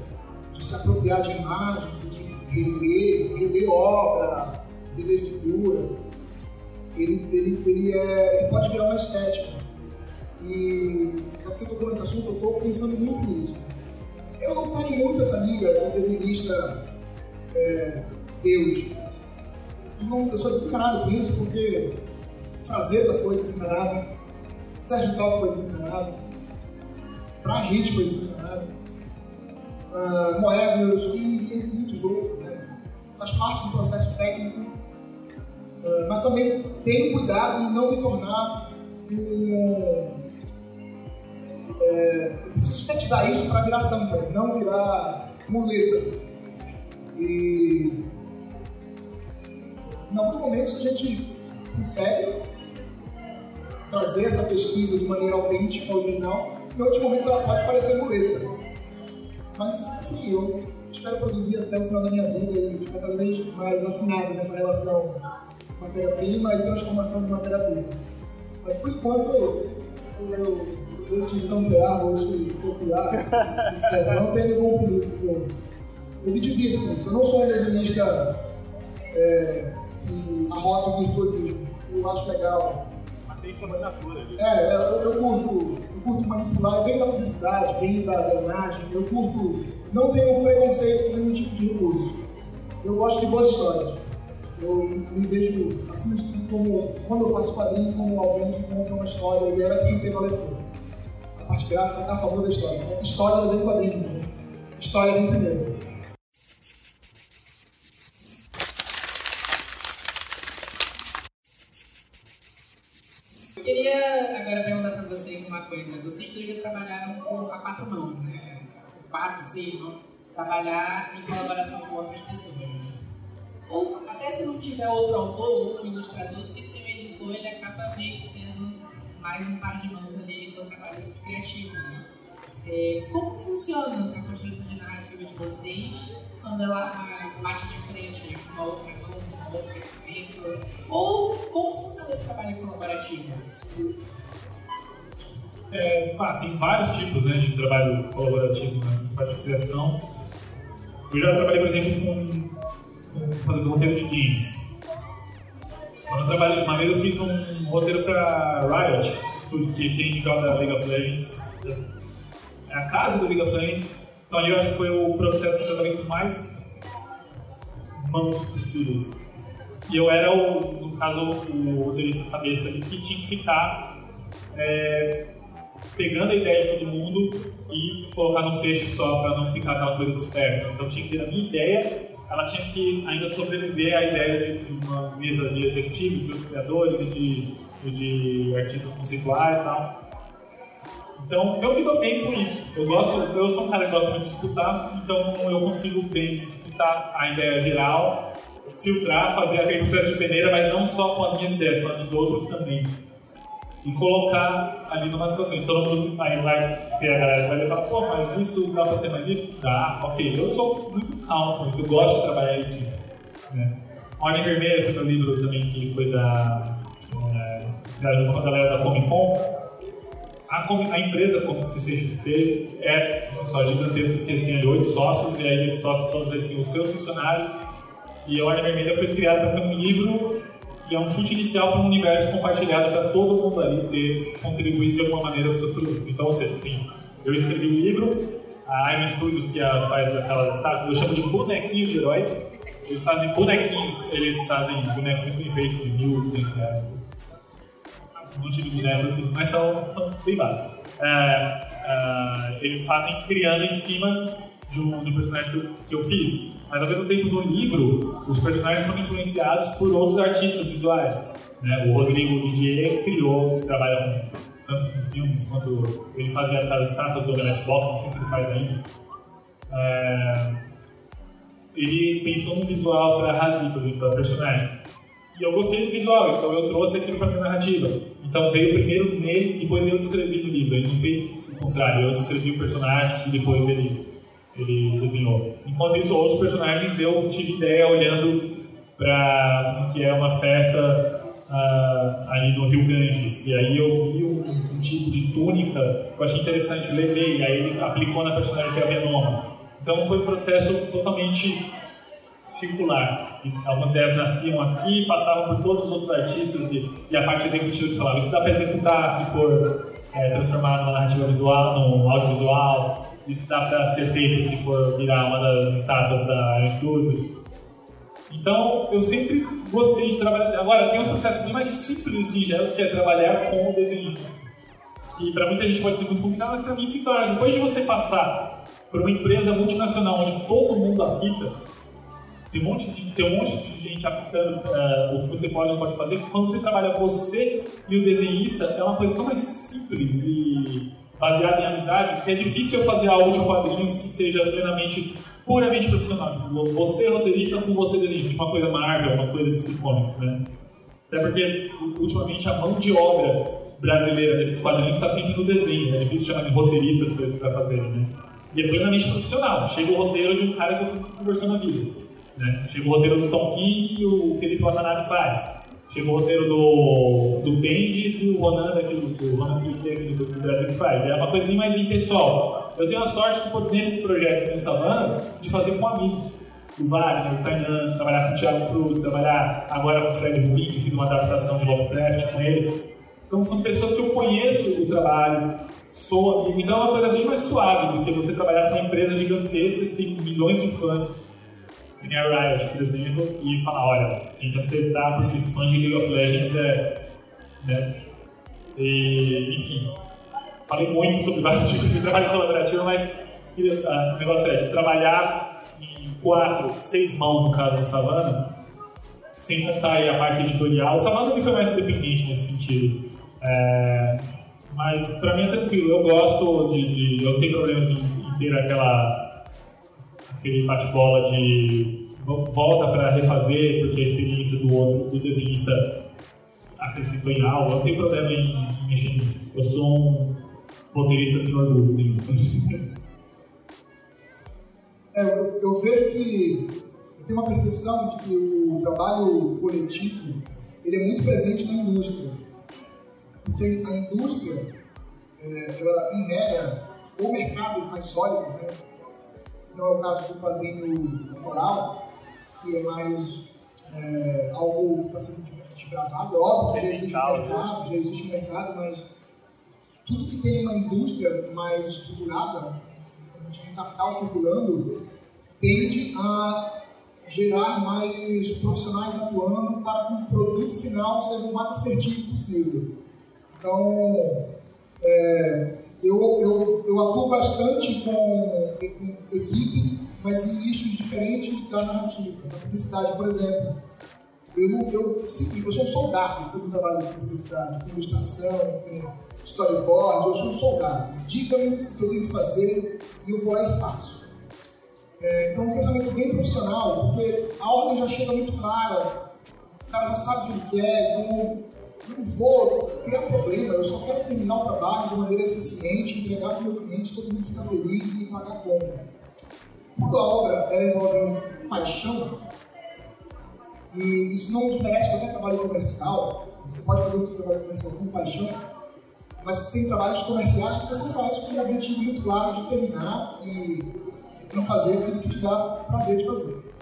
de se apropriar de imagens, de reler, reler obra, reler figura, ele, ele, ele, é, ele pode virar uma estética. E que você tocou nesse assunto, eu estou pensando muito nisso. Eu não tenho muito essa liga do desenhista é, Deus. Não, eu sou desencanado com isso porque Frazetta foi desencanado, Sérgio Tal foi desencanado, Brahit foi desencanado, uh, Moebius e entre muitos outros. Né? Faz parte do processo técnico, uh, mas também tenho cuidado em não me tornar um é, preciso sintetizar isso para virar samba, não virar muleta. E em alguns momentos a gente consegue trazer essa pesquisa de maneira autêntica, original, em outros momentos ela pode parecer muleta. Mas, enfim, eu espero produzir até o final da minha vida e ficar cada vez mais afinado nessa relação matéria-prima e transformação de matéria-prima. Mas, por enquanto, eu, eu vou te samplear, vou te copiar, etc. Não tenho compromisso com Eu me divido com isso. Eu não sou um desenhista é, que arrota o virtuosismo. Eu acho legal. Mas tem assinatura. É, eu, eu, curto, eu curto manipular. Vem da publicidade, vem da, da imagem. Eu curto. Não tenho preconceito com nenhum tipo de recurso. Eu gosto de boas histórias. Eu me vejo, acima de tudo, como, quando eu faço quadrinho, como alguém que conta uma história e ela tem que prevalecer parte gráfica está a favor da história. Né? História em quadrinhos. Né? História vem primeiro. Eu queria agora perguntar para vocês uma coisa. Vocês dois já trabalharam com a quatro mãos, né? Quatro, seis mãos. Trabalhar em colaboração com outras pessoas. Né? Ou até se não tiver outro autor, outro ilustrador, sempre tem um editor, ele acaba meio que sendo mais um par de mãos ali do trabalho criativo. Né? É, como funciona a construção de narrativa de vocês quando ela bate de frente com uma outra mão, com um outro pensamento? Ou como funciona esse trabalho colaborativo? É, pá, tem vários tipos né, de trabalho colaborativo na parte de criação. Eu já trabalhei, por exemplo, com, com fazendo roteiro de games. Quando eu trabalhei, uma vez eu fiz um roteiro para Riot, estúdios que quem joga League of Legends. É a casa do League of Legends. Então ali eu acho que foi o processo que eu trabalhei com mais mãos possíveis. E eu era, o, no caso, o roteirista cabeça ali que tinha que ficar é, pegando a ideia de todo mundo e colocar num fecho só para não ficar aquela coisa dispersa. Então tinha que ter a minha ideia, ela tinha que ainda sobreviver à ideia de uma mesa de executivos, de criadores e de, de artistas conceituais e tal. Então eu me dou bem com isso. Eu gosto, eu sou um cara que gosta muito de escutar, então eu consigo bem escutar a ideia geral, filtrar, fazer aquele processo de peneira, mas não só com as minhas ideias, mas dos outros também e colocar ali numa situação. E mundo aí vai ter a galera que vai falar, pô, mas isso dá pra ser mais isso? Dá, ok. Eu sou muito calmo eu gosto de trabalhar em equipe. Né? Ordem Vermelha foi meu livro também que foi da. É, com a galera da Comic Con. A, a empresa como CCXP é só gigantesca porque tem oito sócios e aí esses sócios todos eles têm os seus funcionários e a Ordem Vermelha foi criada para ser um livro que é um chute inicial para um universo compartilhado para todo mundo ali ter contribuído de alguma maneira com seus produtos. Então, você tem, eu escrevi um livro, a Iron Studios, que é, faz aquelas estátuas, eu chamo de bonequinho de herói. Eles fazem bonequinhos, eles fazem bonecos muito bem feitos, de 1.200 reais. Um monte de bonecos assim, mas são, são bem básicos. É, é, eles fazem criando em cima de do personagem que eu, que eu fiz. Mas ao mesmo tempo, no livro, os personagens são influenciados por outros artistas visuais. Né? O Rodrigo Didier criou, trabalha tanto com filmes quanto ele fazia aquelas estátuas do Galactic Box, não sei se ele faz ainda. É, ele pensou no visual para Razi, para personagem. E eu gostei do visual, então eu trouxe aquilo para minha narrativa. Então veio primeiro nele, depois eu descrevi no livro. Ele não fez o contrário, eu descrevi o personagem e depois ele ele desenhou. Enquanto isso, outros personagens eu tive ideia olhando para que é uma festa uh, ali no Rio Ganges. E aí eu vi um, um, tipo de túnica que eu achei interessante, levei, e aí ele aplicou na personagem que é a Venoma. Então foi um processo totalmente circular. E algumas ideias nasciam aqui, passavam por todos os outros artistas e, e a parte executiva falava, isso dá para executar se for é, transformar numa narrativa visual, num audiovisual, isso dá para ser feito se for virar uma das estátuas da Studios. Então, eu sempre gostei de trabalhar assim. Agora, tem uns processos bem mais simples e singelos, que é trabalhar com o desenhista. Que para muita gente pode ser muito complicado, mas para mim se torna. Depois de você passar por uma empresa multinacional onde todo mundo habita, tem um monte de, tem um monte de gente apitando uh, o que você pode ou pode fazer. Quando você trabalha você e o desenhista, é uma coisa tão mais simples e baseado em amizade, que é difícil eu fazer algo de quadrinhos que seja plenamente, puramente profissional. Tipo, você roteirista com você desenhista, tipo uma coisa Marvel, uma coisa de Comics, né? Até porque, ultimamente, a mão de obra brasileira desses quadrinhos está sempre no desenho, é difícil chamar de roteiristas para fazerem, né? E é plenamente profissional. Chega o roteiro de um cara que eu fui conversando na vida. Né? Chega o roteiro do Tom King e o Felipe Watanabe faz. Chegou o roteiro do, do Bendis e o Ronan daqui do, do Ronan aqui do, do Brasil que faz. É uma coisa bem mais impessoal. Eu tenho a sorte de, nesses projetos que eu Savana, de fazer com amigos. O Wagner, o Kainan, trabalhar com o Thiago Cruz, trabalhar agora com o Fred Rubin, que fiz uma adaptação de Lovecraft com ele. Então são pessoas que eu conheço o trabalho, sou amigo. Então é uma coisa bem mais suave do que você trabalhar com uma empresa gigantesca que tem milhões de fãs a Riot, por exemplo, e falar, olha, tem que acertar porque fã de League of Legends é. Né? E, enfim, falei muito sobre vários tipos de trabalho colaborativo, mas uh, o negócio é trabalhar em quatro, seis mãos, no caso do Savana, sem contar aí a parte editorial. O Savana foi mais independente nesse sentido. É, mas pra mim é tranquilo, eu gosto de. de eu tenho problemas em, em ter aquela aquele bate-bola de volta para refazer porque a experiência do outro, do desenhista acrescentou em algo, não tenho problema em, em mexer nisso. Eu sou um roteirista sem orgulho nenhum. É, eu, eu, vejo que eu tenho uma percepção de que o trabalho coletivo ele é muito presente na indústria. Porque a indústria, é, ela, em regra, ou mercados mais sólidos, né, não é o caso do quadrinho autoral, que é mais é, algo que está sendo desbravado. É óbvio que já existe um mercado, já existe um mercado, mas tudo que tem uma indústria mais estruturada, onde tem capital circulando, tende a gerar mais profissionais atuando para que o produto final seja o mais assertivo possível. Então, é, eu, eu, eu atuo bastante com, com equipe, mas em nichos diferentes da narrativa. Na publicidade, por exemplo, eu, eu, sim, eu sou um soldado quando trabalho com publicidade, com ilustração, com storyboard, eu sou um soldado. Diga-me o que eu tenho que fazer e eu vou lá e faço. É, então, um pensamento bem profissional, porque a ordem já chega muito clara, o cara já sabe o que ele quer, então não vou criar problema, eu só quero terminar o trabalho de maneira eficiente, entregar para o meu cliente, todo mundo ficar feliz e pagar a conta. Quando a obra ela envolve paixão, e isso não desmerece qualquer trabalho comercial, você pode fazer um trabalho comercial com paixão, mas tem trabalhos comerciais que você faz com um objetivo muito claro de terminar e não fazer aquilo que te dá prazer de fazer.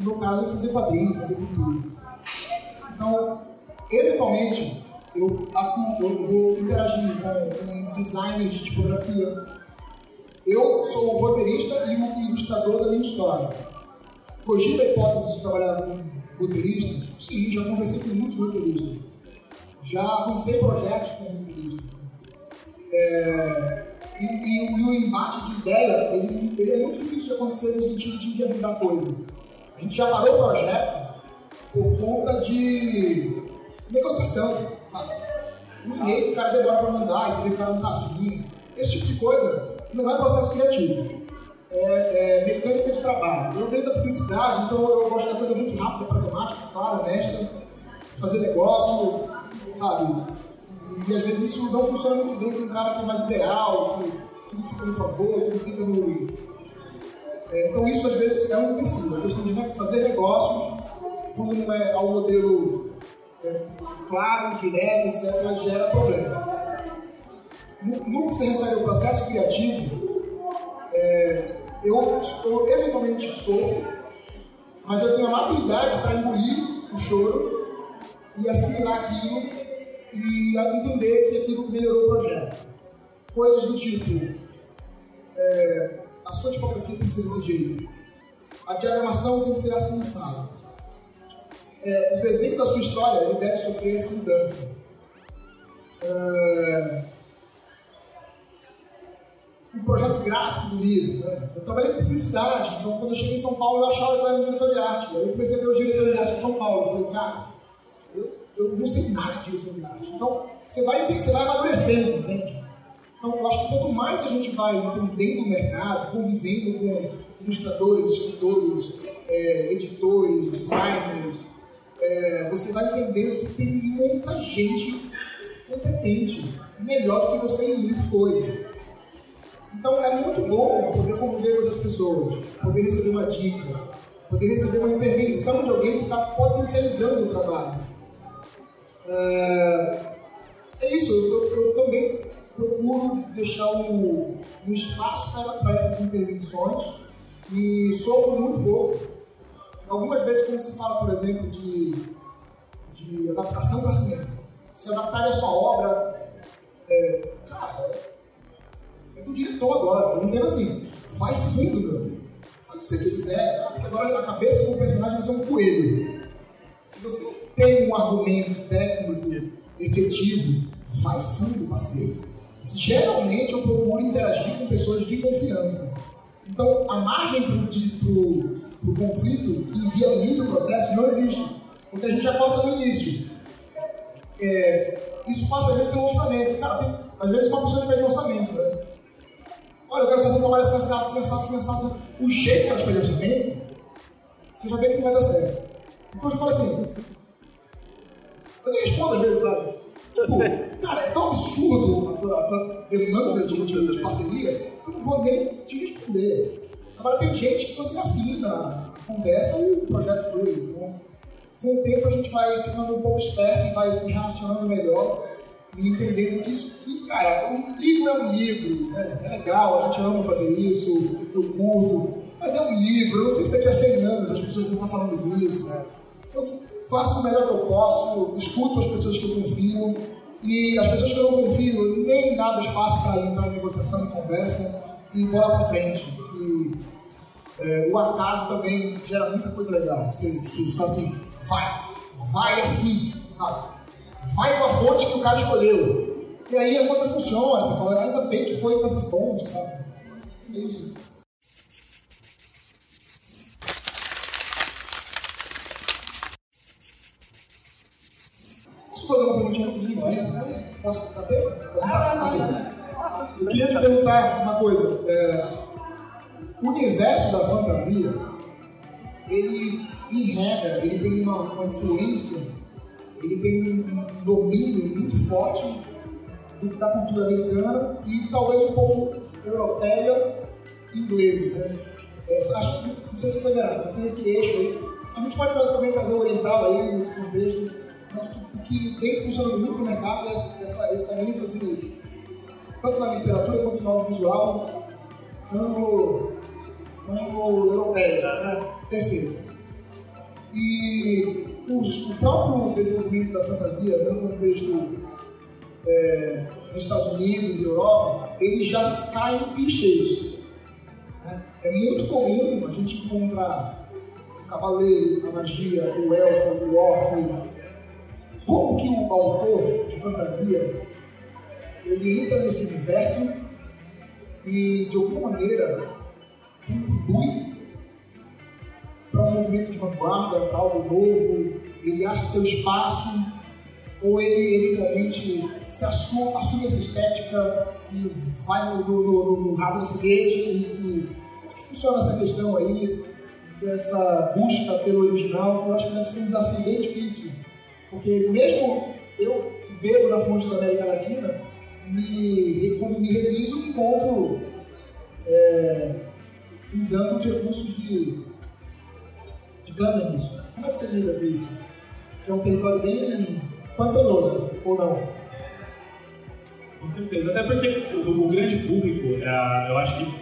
No meu caso, é fazer quadrinho, fazer pintura. Então, eventualmente, eu, eu vou interagir com um designer de tipografia. Eu sou o roteirista e o ilustrador da minha história. Cogita a hipótese de trabalhar com roteiristas? Sim, já conversei com muitos roteiristas. Já avancei projetos com roteiristas. É, e, e, e, o embate de ideia, ele, ele, é muito difícil de acontecer no sentido de viabilizar coisa. A gente já parou o projeto por conta de negociação, sabe? Ninguém, o cara demora para mandar, esse cara não tá afim. Esse tipo de coisa não é processo criativo. É, é mecânica de trabalho. Eu venho da publicidade, então eu gosto da coisa muito rápida, pragmática, clara, honesta, fazer negócio, sabe? E, às vezes isso não funciona muito bem com um cara que é mais ideal, que tudo fica no favor, tudo fica no. É, então isso às vezes é um empecilho, a questão de fazer negócios, como não é ao modelo claro, direto, etc., gera problema. No, no que se refere ao processo criativo, é, eu, eu eventualmente sofro, mas eu tenho a maturidade para engolir o choro e assimilar aquilo e entender que aquilo melhorou o projeto. Coisas do tipo, é, a sua tipografia tem que ser desse jeito, a diagramação tem que ser assim, sabe? É, o desenho da sua história ele deve sofrer essa mudança. É, projeto gráfico do livro. Né? Eu trabalhei com publicidade, então quando eu cheguei em São Paulo eu achava que eu era um diretor de arte. Aí eu comecei a ver o diretor de arte de São Paulo. Eu falei, cara, eu, eu não sei nada de direção de arte. Então você vai, você vai amadurecendo, entende? Então eu acho que quanto mais a gente vai entendendo o mercado, convivendo com ilustradores, escritores, é, editores, designers, é, você vai entender que tem muita gente competente, melhor do que você em muita coisa. Então é muito bom poder conviver com essas pessoas, poder receber uma dica, poder receber uma intervenção de alguém que está potencializando o trabalho. É, é isso, eu, eu, também procuro deixar um, um espaço para essas intervenções e sofro muito pouco Algumas vezes, quando se fala, por exemplo, de, de adaptação para cinema, se adaptar a sua obra, é, cara, é do diretor agora. Eu entendo assim, vai fundo, meu amigo. Faz o que você quiser, porque agora na cabeça do personagem vai ser um coelho. Se você tem um argumento técnico efetivo, vai fundo, parceiro. Geralmente eu procuro interagir com pessoas de confiança. Então, a margem para o do conflito que inviabiliza o processo não existe. Porque a gente já corta no início. É, isso passa às vezes pelo orçamento. Cara, tem, às vezes uma pessoa pede um orçamento, né? Olha, eu quero fazer um trabalho sensato, sensato, sensato. O jeito que ela pede orçamento, você já vê que não vai dar certo. Então eu falo assim, eu nem respondo às vezes, sabe? Tipo, cara, é tão absurdo a, a, a demanda de, de, de parceria que eu não vou nem te responder. Agora tem gente que você afina, conversa e o projeto flui. Então, com o tempo a gente vai ficando um pouco esperto e vai se relacionando melhor e entendendo que isso, cara, um livro é um livro, né? é legal, a gente ama fazer isso, eu curto, mas é um livro, eu não sei se daqui a 100 anos as pessoas vão estar falando disso, né? Eu faço o melhor que eu posso, escuto as pessoas que eu confio, e as pessoas que eu não confio, nem dá espaço para entrar em negociação e conversa e embora para frente. Porque é, o acaso também gera muita coisa legal. Você, você fala assim, vai, vai assim, sabe? Vai com a fonte que o cara escolheu. E aí a coisa funciona. Você fala, ainda bem que foi com essa fonte, sabe? É isso. Posso fazer uma perguntinha rapidinho? Posso? Tá bem? Não. Eu queria te perguntar uma coisa. É, o universo da fantasia, ele, em regra, ele tem uma, uma influência, ele tem um domínio muito forte da cultura americana e talvez um pouco europeia e inglesa. Né? É, acho, não sei se você está vendo, tem esse eixo aí. A gente pode também trazer o oriental aí nesse contexto, mas o que- vem funcionando muito no mercado é essa, essa, ênfase, tanto na literatura quanto no audiovisual, anglo, anglo-europeia. Né? Perfeito. E os- o próprio desenvolvimento da fantasia no contexto é, dos Estados Unidos e Europa, ele já cai em clichês. né? É muito comum a gente encontrar o cavaleiro, a magia, o elfo, o orc. Como que o autor de fantasia ele entra nesse universo e de alguma maneira contribui para um movimento de vanguarda, para algo novo, ele acha seu espaço, ou ele eventualmente se assume, assume essa estética e vai no, no, no, no rabo do foguete e, e como é que funciona essa questão aí dessa busca pelo original, que eu acho que deve ser um desafio bem difícil, porque mesmo eu bebo na fonte da América Latina, me, quando me reviso, encontro é, usando os recursos de, de cânones. Como é que você lida com isso? Que é um território bem pantanoso, ou não? Com certeza. Até porque o, o grande público, é, eu acho que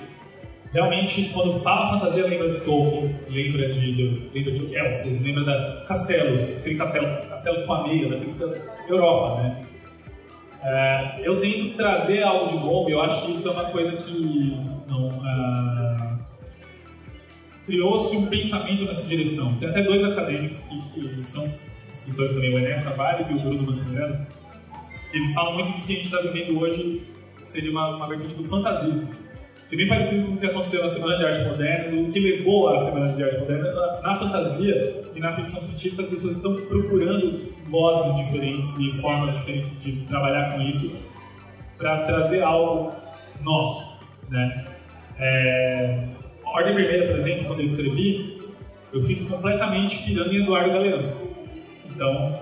realmente quando fala fantasia lembra de Tolkien, lembra de, de- lembra de elfos, lembra da castelos, aquele castelo, castelos com ameia, daquele Europa, né? É, eu tento trazer algo de novo, eu acho que isso é uma coisa que não, ah, criou-se um pensamento nessa direção. Tem até dois acadêmicos que, que são escritores também, o Enéas Tavares e o Bruno Mantuano, que eles falam muito do que a gente está vivendo hoje seria uma, uma vertente do fantasismo. Que é bem parecido com o que aconteceu na Semana de Arte Moderna, o que levou à Semana de Arte Moderna. Na, na fantasia e na ficção científica, as pessoas estão procurando vozes diferentes e formas diferentes de trabalhar com isso para trazer algo nosso. Né? É, Ordem Vermelha, por exemplo, quando eu escrevi, eu fiz completamente pirando em Eduardo Galeano. Então,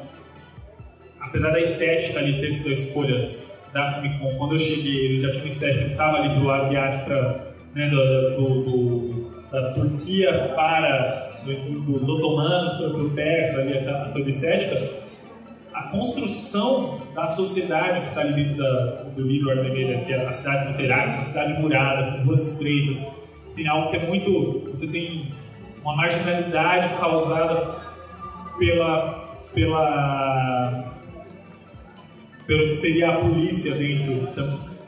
apesar da estética ali ter sido a escolha da Comic Con, quando eu cheguei, ele já tinha uma estética que estava ali pro asiático, pra, né, do, do- do- da Turquia para do- dos otomanos para o persa, ali, a, toda estética. A construção da sociedade que está ali dentro da, do livro Ordem Vermelha, que é a cidade literária, uma cidade murada, com ruas estreitas, tem algo que é muito. Você tem uma marginalidade causada pela, pela pelo que seria a polícia dentro,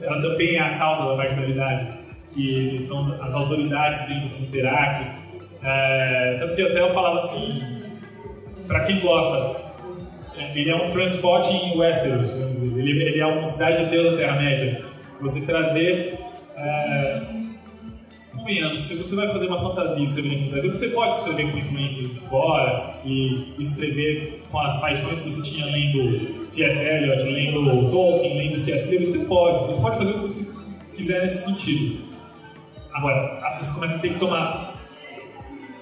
ela também é a causa da marginalidade, que são as autoridades dentro do Interac. É, tanto que até eu falava assim, para quem gosta, é, ele é um transporte em Westeros, ele, ele é uma cidade de Deus da Terra-média. Você trazer. É, convenhamos, se você vai fazer uma fantasia escrevendo no Brasil, você pode escrever com influências de fora e escrever com as paixões que você tinha lendo T.S. Eliot, lendo Tolkien, lendo C.S. Lewis, você pode. Você pode fazer o que você quiser nesse sentido. Agora, você começa a ter que tomar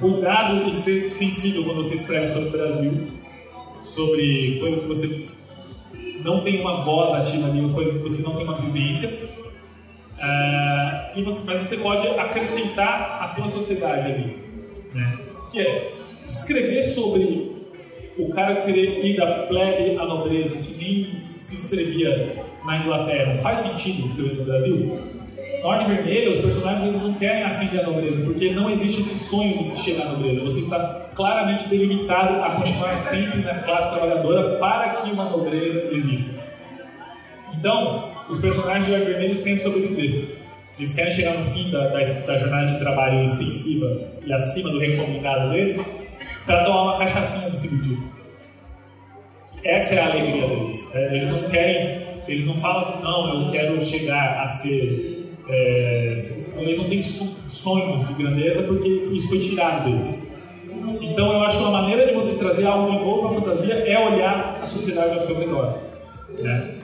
cuidado e ser sensível quando você escreve sobre o Brasil, sobre coisas que você não tem uma voz ativa ali, coisas que você não tem uma vivência. Ah, e você, mas você pode acrescentar a tua sociedade ali, né? Que é escrever sobre o cara querer ir da plebe à nobreza, que nem se inscrevia na Inglaterra, faz sentido escrever no Brasil? Na Ordem Vermelha, os personagens eles não querem ascender a nobreza, porque não existe esse sonho de se chegar à nobreza. Você está claramente delimitado a continuar sempre na classe trabalhadora para que uma nobreza exista. Então, os personagens de Vermelha eles querem sobreviver. Eles querem chegar no fim da, da, da jornada de trabalho extensiva e acima do recomendado deles para tomar uma cachaçinha no fim do dia. Essa é a alegria deles. É, eles não querem, eles não falam assim, não, eu quero chegar a ser. É, eles não têm sonhos de grandeza porque isso foi tirado deles. Então eu acho que uma maneira de você trazer algo de novo a fantasia é olhar a sociedade ao seu redor. Né?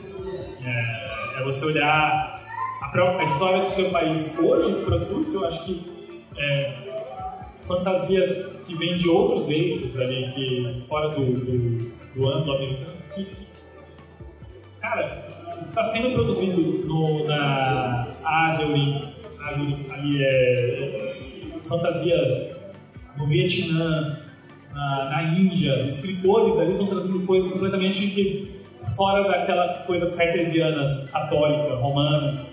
É, é você olhar a, própria, a história do seu país. Hoje produz, eu acho que é, fantasias que vêm de outros eixos ali, que fora do, do, do anglo-americano, que, que, cara, está sendo produzido no, na Ásia, ali, ali é fantasia no Vietnã, na, na Índia, escritores ali estão trazendo coisas completamente que, fora daquela coisa cartesiana, católica, romana.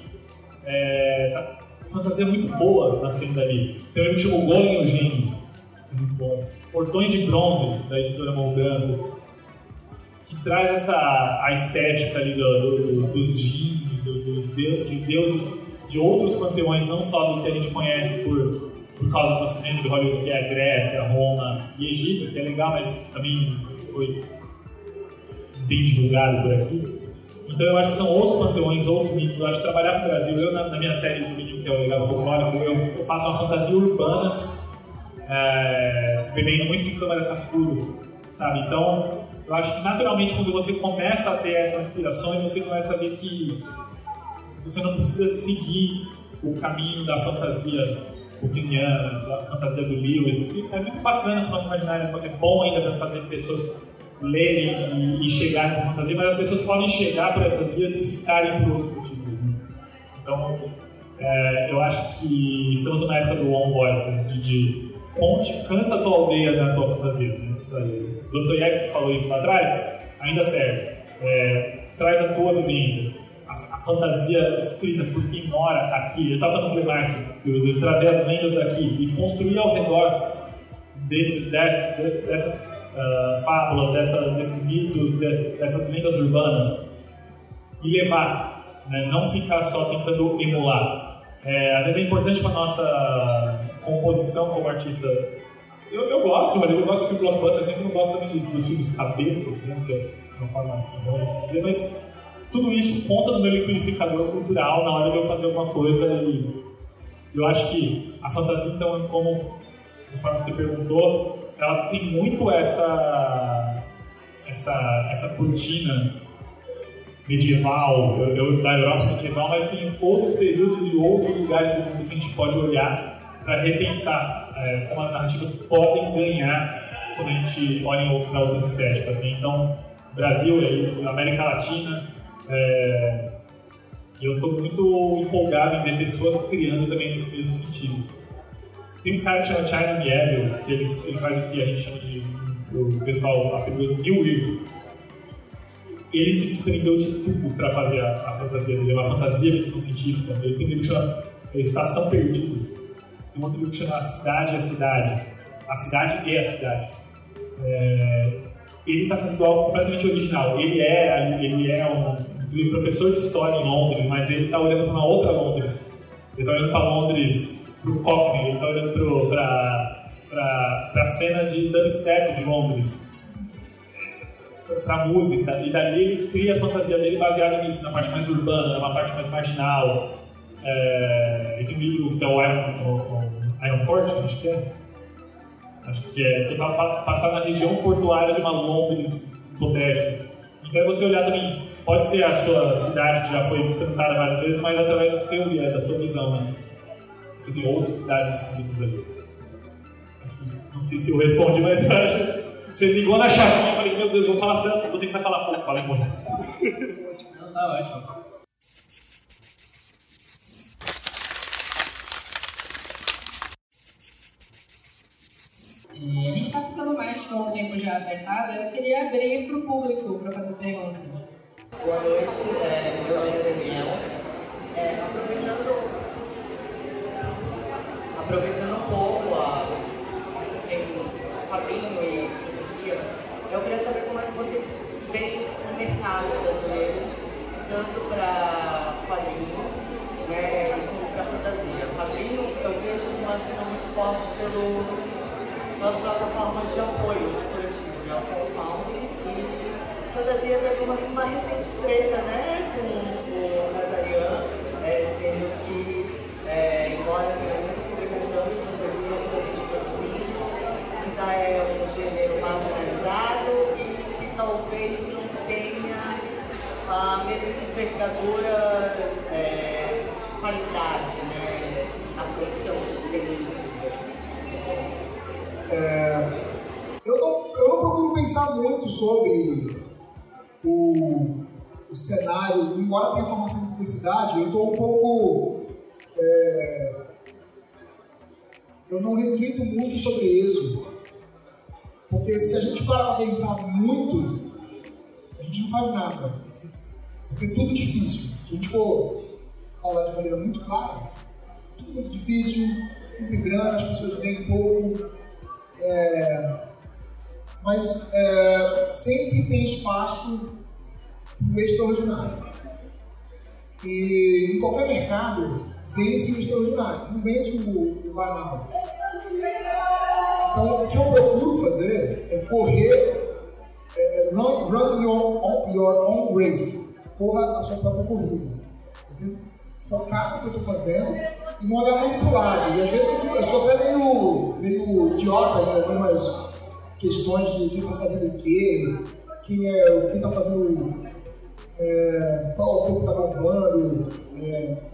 É, tá, fantasia muito boa nascendo dali. Tem um livro que chama O Golem Gênio, muito bom. Portões de Bronze, da editora Molgrando, que traz essa a estética ali do, do, dos jeans, do, dos de deuses de outros panteões, não só do que a gente conhece por, por causa do cinema do Hollywood, que é a Grécia, Roma e Egito, que é legal, mas também foi bem divulgado por aqui. Então eu acho que são outros panteões, outros mitos. Eu acho que trabalhar com o Brasil, eu na, na minha série de vídeo, que é o Legado Folclórico, eu, eu faço uma fantasia urbana, é, bebendo muito de câmara cascuro, sabe? Então, eu acho que naturalmente quando você começa a ter essas inspirações, você começa a ver que você não precisa seguir o caminho da fantasia putiniana, da fantasia do Lewis, que é muito bacana para o nosso imaginário, é bom ainda para fazer pessoas lerem e, e chegarem para fantasia, mas as pessoas podem chegar por essas vias e ficarem por outros motivos. Então, é, eu acho que estamos numa época do One Voices, de, de conte, canta a tua aldeia na tua fantasia. Né? Dostoiévski falou isso lá atrás, ainda serve. É, traz a tua vivência, a, a, fantasia escrita por quem mora aqui. Eu estava falando com o Lemarque, de, trazer as lendas daqui e construir ao redor desse, desse, dessas uh, fábulas, desses mitos, de, dessas lendas urbanas e levar, né? não ficar só tentando emular. É, às vezes é importante para nossa composição como artista. Eu, eu gosto, eu gosto de filme blockbuster, eu sempre não gosto também dos, filmes cabeças, né, que é uma forma bom dizer, mas tudo isso conta no meu liquidificador cultural na hora de eu fazer alguma coisa e eu acho que a fantasia, então, como conforme você perguntou, ela tem muito essa essa essa cortina medieval, eu, eu, da Europa medieval, mas tem outros períodos e outros lugares do mundo que a gente pode olhar para repensar é, como as narrativas podem ganhar quando a gente olha para outras estéticas. Né? Então, Brasil, é América Latina, é, eu estou muito empolgado em ver pessoas criando também nesse mesmo sentido. Tem um cara que chama China Mieville, que ele, ele faz o que a gente chama de. O pessoal apelidou New Weird. Ele se desprendeu de tudo para fazer a, a, fantasia dele, é uma fantasia ficção científica. Ele tem um livro que chama Estação Perdida. Tem um outro livro que chama A Cidade e as Cidades. A Cidade e a Cidade. É, ele está fazendo algo completamente original. Ele é, ele é um, um professor de história em Londres, mas ele está olhando para uma outra Londres. Ele está olhando para Londres pro Cockney, ele está olhando para a cena de dubstep de Londres, para a música, e dali ele cria a fantasia dele baseada nisso, na parte mais urbana, na parte mais marginal. É, ele tem um livro que é o Iron, o, o Iron Port, acho que é. Acho que é, que tá passar na região portuária de uma Londres hipotética. Então é você olhar também, pode ser a sua cidade que já foi cantada várias vezes, mas através do seu viés, da sua visão, né? Você tem outras cidades escritas ali. Não sei se eu respondi, mas eu acho. Você ligou na chavinha e falei, meu Deus, vou falar tanto, vou tentar falar pouco. Falei muito. Não, tá ótimo. E a gente tá ficando mais com o tempo já apertado, eu queria abrir para o público para fazer perguntas. Boa noite, é, meu nome é Daniel. É, aproveitando, aproveitando um pouco a, o quadrinho e filosofia, eu queria saber como é que vocês veem o mercado brasileiro, tanto para quadrinho né, como para fantasia. O quadrinho eu vejo uma cena muito forte pelo nas plataformas de apoio coletivo, né, o crowdfunding, e fantasia teve uma, uma recente treta né, com o Nazarian, é, dizendo que, é, embora tenha muita publicação de fantasia, muita gente produzindo, ainda é um gênero marginalizado e que talvez não tenha a mesma envergadura é, de qualidade né, na produção que tem hoje eu, não, eu não procuro pensar muito sobre o, o cenário, embora tenha formação de publicidade, eu estou um pouco. É, eu não reflito muito sobre isso. Porque se a gente parar para pensar muito, a gente não faz nada. Porque é tudo difícil. Se a gente for falar de maneira muito clara, tudo muito difícil, tem grana, as pessoas ganham pouco, é, mas é, sempre tem espaço para o extraordinário. E em qualquer mercado, vence o extraordinário, não vence o, o banal. Então, o que eu procuro fazer é correr, é, run, run your, your own race, corra a sua própria corrida. Eu tento focar no que eu estou fazendo e não olhar muito para o lado. E às vezes eu, fico, eu sou até meio, meio idiota em algumas questões de quem está fazendo o quê, quem é, está fazendo, é, qual autor que está bombando. É.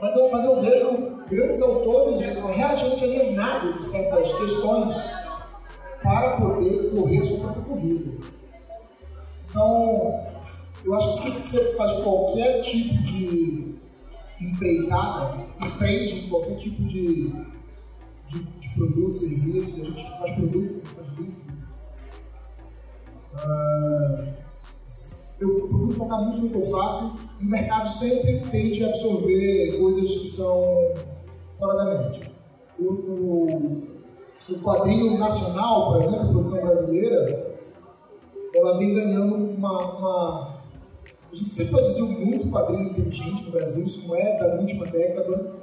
Mas, eu, mas eu vejo grandes autores relativamente alienados de certas questões para poder correr a sua própria corrida. Então, eu acho que se você faz qualquer tipo de empreitada, empreende em qualquer tipo de, de, de produto, serviço, a gente faz produto, faz livro. Uh, eu procuro focar muito no que eu faço e o mercado sempre tende a absorver coisas que são fora da média. O, o, o quadrinho nacional, por exemplo, a produção brasileira, ela vem ganhando uma, uma a gente sempre produziu muito quadrinho inteligente no Brasil, isso não é da última década,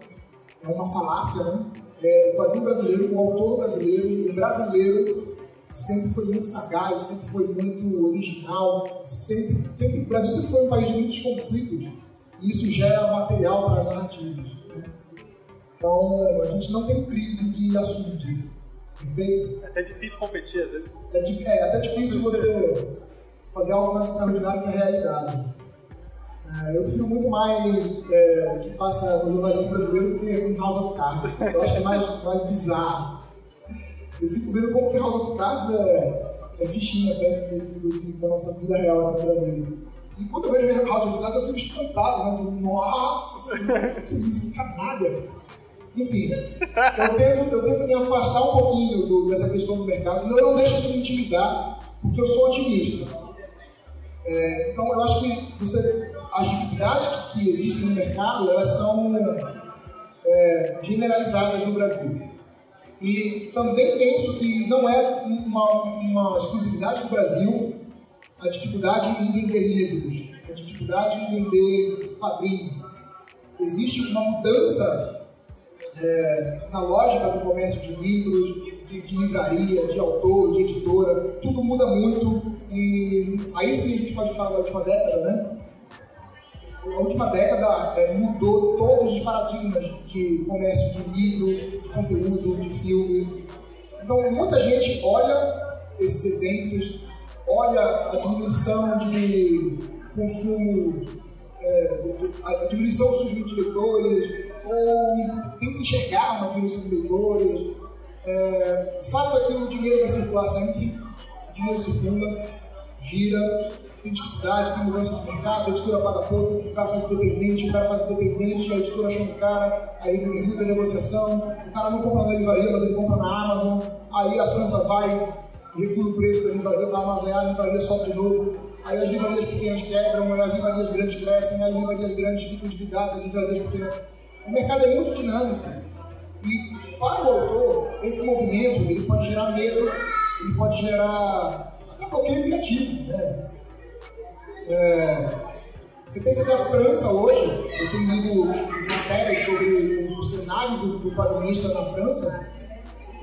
é uma falácia, né? É, o quadrinho brasileiro, o autor brasileiro, o brasileiro sempre foi muito sagaz, sempre foi muito original, sempre, sempre, o Brasil sempre foi um país de muitos conflitos, e isso gera material para narrativas. Né? Então, a gente não tem crise de assunto. Perfeito? É até difícil competir às vezes. É, é até difícil você fazer algo mais extraordinário que a realidade. É, eu prefiro muito mais é, o que passa no jornalismo brasileiro do que em House of Cards. Eu acho que é mais, mais bizarro. Eu fico vendo como que House of Cards é, é fichinha perto do, do, da nossa vida real aqui no Brasil. E quando eu vejo House of Cards, eu fico espantado, né? Tipo, nossa, que isso? Que canalha! Enfim, eu tento, eu tento me afastar um pouquinho do, dessa questão do mercado, eu não deixo isso me intimidar, porque eu sou otimista. É, então, eu acho que você as dificuldades que existem no mercado elas são é, generalizadas no Brasil. E também penso que não é uma, uma exclusividade do Brasil a dificuldade em vender livros, a dificuldade em vender quadrinhos. Existe uma mudança é, na lógica do comércio de livros, de, de, livraria, de autor, de editora, tudo muda muito e aí sim a gente pode falar da última década, né? A última década é, mudou todos os paradigmas de comércio de livro, de conteúdo, de filme. Então, muita gente olha esses eventos, olha a diminuição de consumo, é, a diminuição do surgimento de leitores, ou tenta enxergar uma diminuição de leitores. É, o fato é que o dinheiro vai circular sempre, o dinheiro circula, gira, tem dificuldade, tem mudança de mercado, a editora paga pouco, o cara faz independente, o cara faz independente, a editora chama o cara, aí muda a negociação, o cara não compra na livraria, mas ele compra na Amazon, aí a França vai recua o preço da livraria, uma veia, a livraria sobe de novo, aí as livrarias pequenas quebram, as livrarias grandes crescem, as livrarias grandes ficam endividadas, as livrarias pequenas. O mercado é muito dinâmico. E para o autor, esse movimento ele pode gerar medo, ele pode gerar até bloqueio criativo. Né? É, você pensa que a França hoje, eu tenho lido matérias sobre o cenário do, do na França,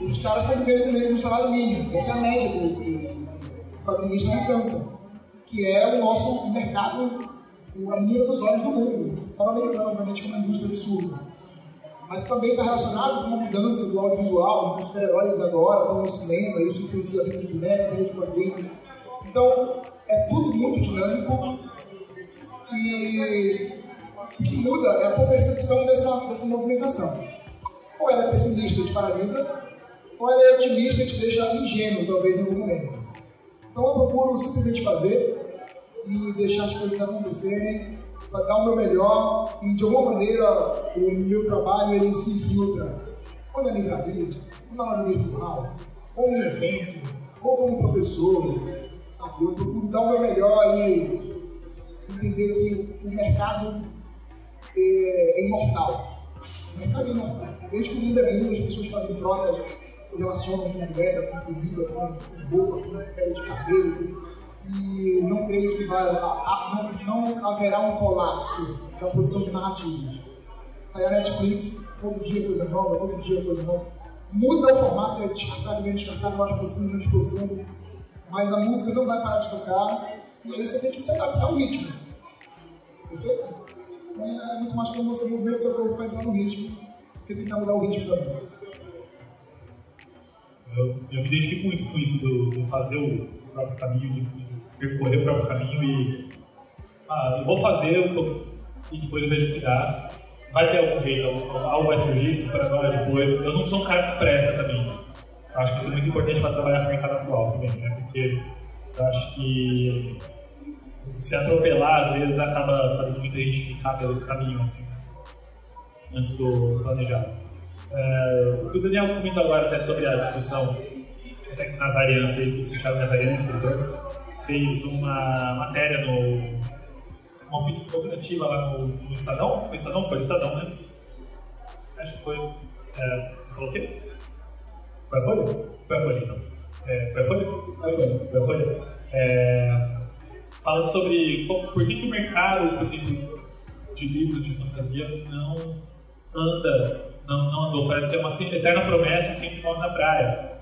os caras estão vivendo meio do salário mínimo. Essa é a média do, do, na França, que é o nosso mercado, a menina dos olhos do mundo. Fora americano, obviamente, que é uma indústria absurda. Mas também está relacionado com uma mudança do audiovisual, os super-heróis agora estão no cinema, isso influencia a vida de boneco, vida de quadrinho. Então, é tudo muito dinâmico e o que muda é a tua percepção dessa, dessa movimentação. Ou ela é pessimista e te paralisa, ou ela é otimista e te deixa ingênuo, talvez, em algum momento. Então eu procuro simplesmente fazer e deixar as coisas acontecerem, dar o meu melhor e, de alguma maneira, o meu trabalho ele se infiltra ou na livraria, ou na aula virtual, ou em evento, ou como professor, sabe? Eu procuro dar o meu melhor e entender que o mercado é, é imortal. O mercado é imortal. Desde que o mundo é mundo, as pessoas fazem trocas, se relacionam com moeda, com comida, com, roupa, com pele de cabelo. E não creio que vai, não, não haverá um colapso da produção de narrativas. Aí a Netflix, todo dia coisa nova, todo dia coisa nova. Muda o formato, é descartável, menos descartável, mais profundo, menos profundo. Mas a música não vai parar de tocar e aí você tem que se adaptar ao ritmo. Perfeito? É muito mais como você mover o seu corpo para entrar no ritmo, que tentar mudar o ritmo da música. Eu, eu me identifico muito com isso, do, do fazer o próprio caminho, de, percorrer o próprio caminho e. Ah, eu vou fazer e depois eu vejo o que dá. Vai ter algum jeito, algo vai surgir, se for agora, depois. Eu não sou um cara com pressa também. Acho que isso é muito importante para trabalhar com o mercado atual também, né? Porque eu acho que se atropelar, às vezes, acaba fazendo muita gente ficar pelo caminho, assim, antes do planejado. É, o que o Daniel comentou agora até sobre a discussão, até que Nazarian fez, o Santiago Nazarian, escritor, fez uma matéria no uma opinativa lá no, no Estadão, foi Estadão? Foi Estadão, né? Acho que foi. É, você falou o quê? Foi a Folha? Foi a Folha, então. É, foi a Folha? Foi a Folha. Foi a Folha. É, falando sobre por que, que o mercado, de livros de fantasia não anda, não, não andou. Parece que é uma eterna promessa e sempre morre na praia.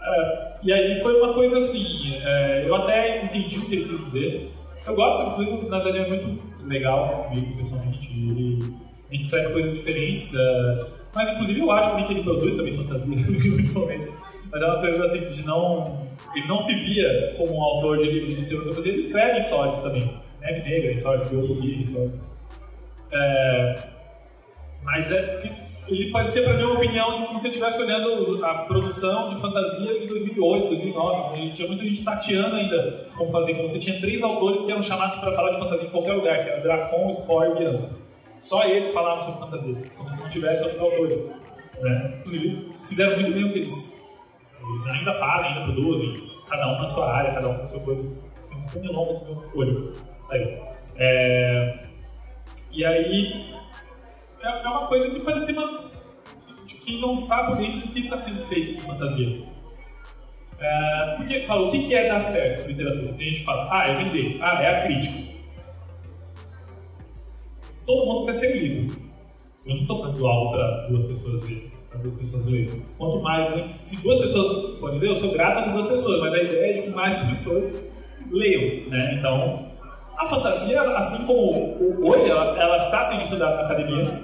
É, e aí foi uma coisa assim, é, eu até entendi o que ele quis dizer. Eu gosto, inclusive, o Nazaré é muito legal comigo, pessoalmente. Ele, a gente escreve coisas diferentes, é, mas inclusive eu acho que ele produz também fantasia em muitos momentos. Mas é uma coisa assim, de não. Ele não se via como um autor de livros de teoria fantasia, ele escreve insólito também. Neve Negra, insólito, Biofobia, insólito. É, mas é, ele ser para mim uma opinião de como se estivesse olhando a produção de fantasia de 2008, 2009. A gente tinha muita gente tateando ainda como fazer. Como você tinha três autores que eram chamados para falar de fantasia em qualquer lugar, que era Dracon, Spore e Viana. Só eles falavam sobre fantasia, como se não tivesse outros autores. Né? Inclusive, fizeram muito bem o que eles. Eles ainda fazem, ainda produzem, cada um na sua área, cada um com seu coisa. Tem um punilão no meu olho. Saiu. É... E aí, é, é uma coisa que parece uma, que não está por dentro do que está sendo feito em fantasia. É, porque, fala, o que é dar certo em literatura? Tem gente que fala, ah, é vender, ah, é a crítica. Todo mundo quer ser lido. Eu não estou fazendo algo para duas pessoas verem, para duas pessoas lerem. Quanto mais, né? se duas pessoas forem ler, eu sou grato a duas pessoas, mas a ideia é que mais pessoas leiam, né? Então, a fantasia, assim como hoje ela, ela está sendo estudada na academia,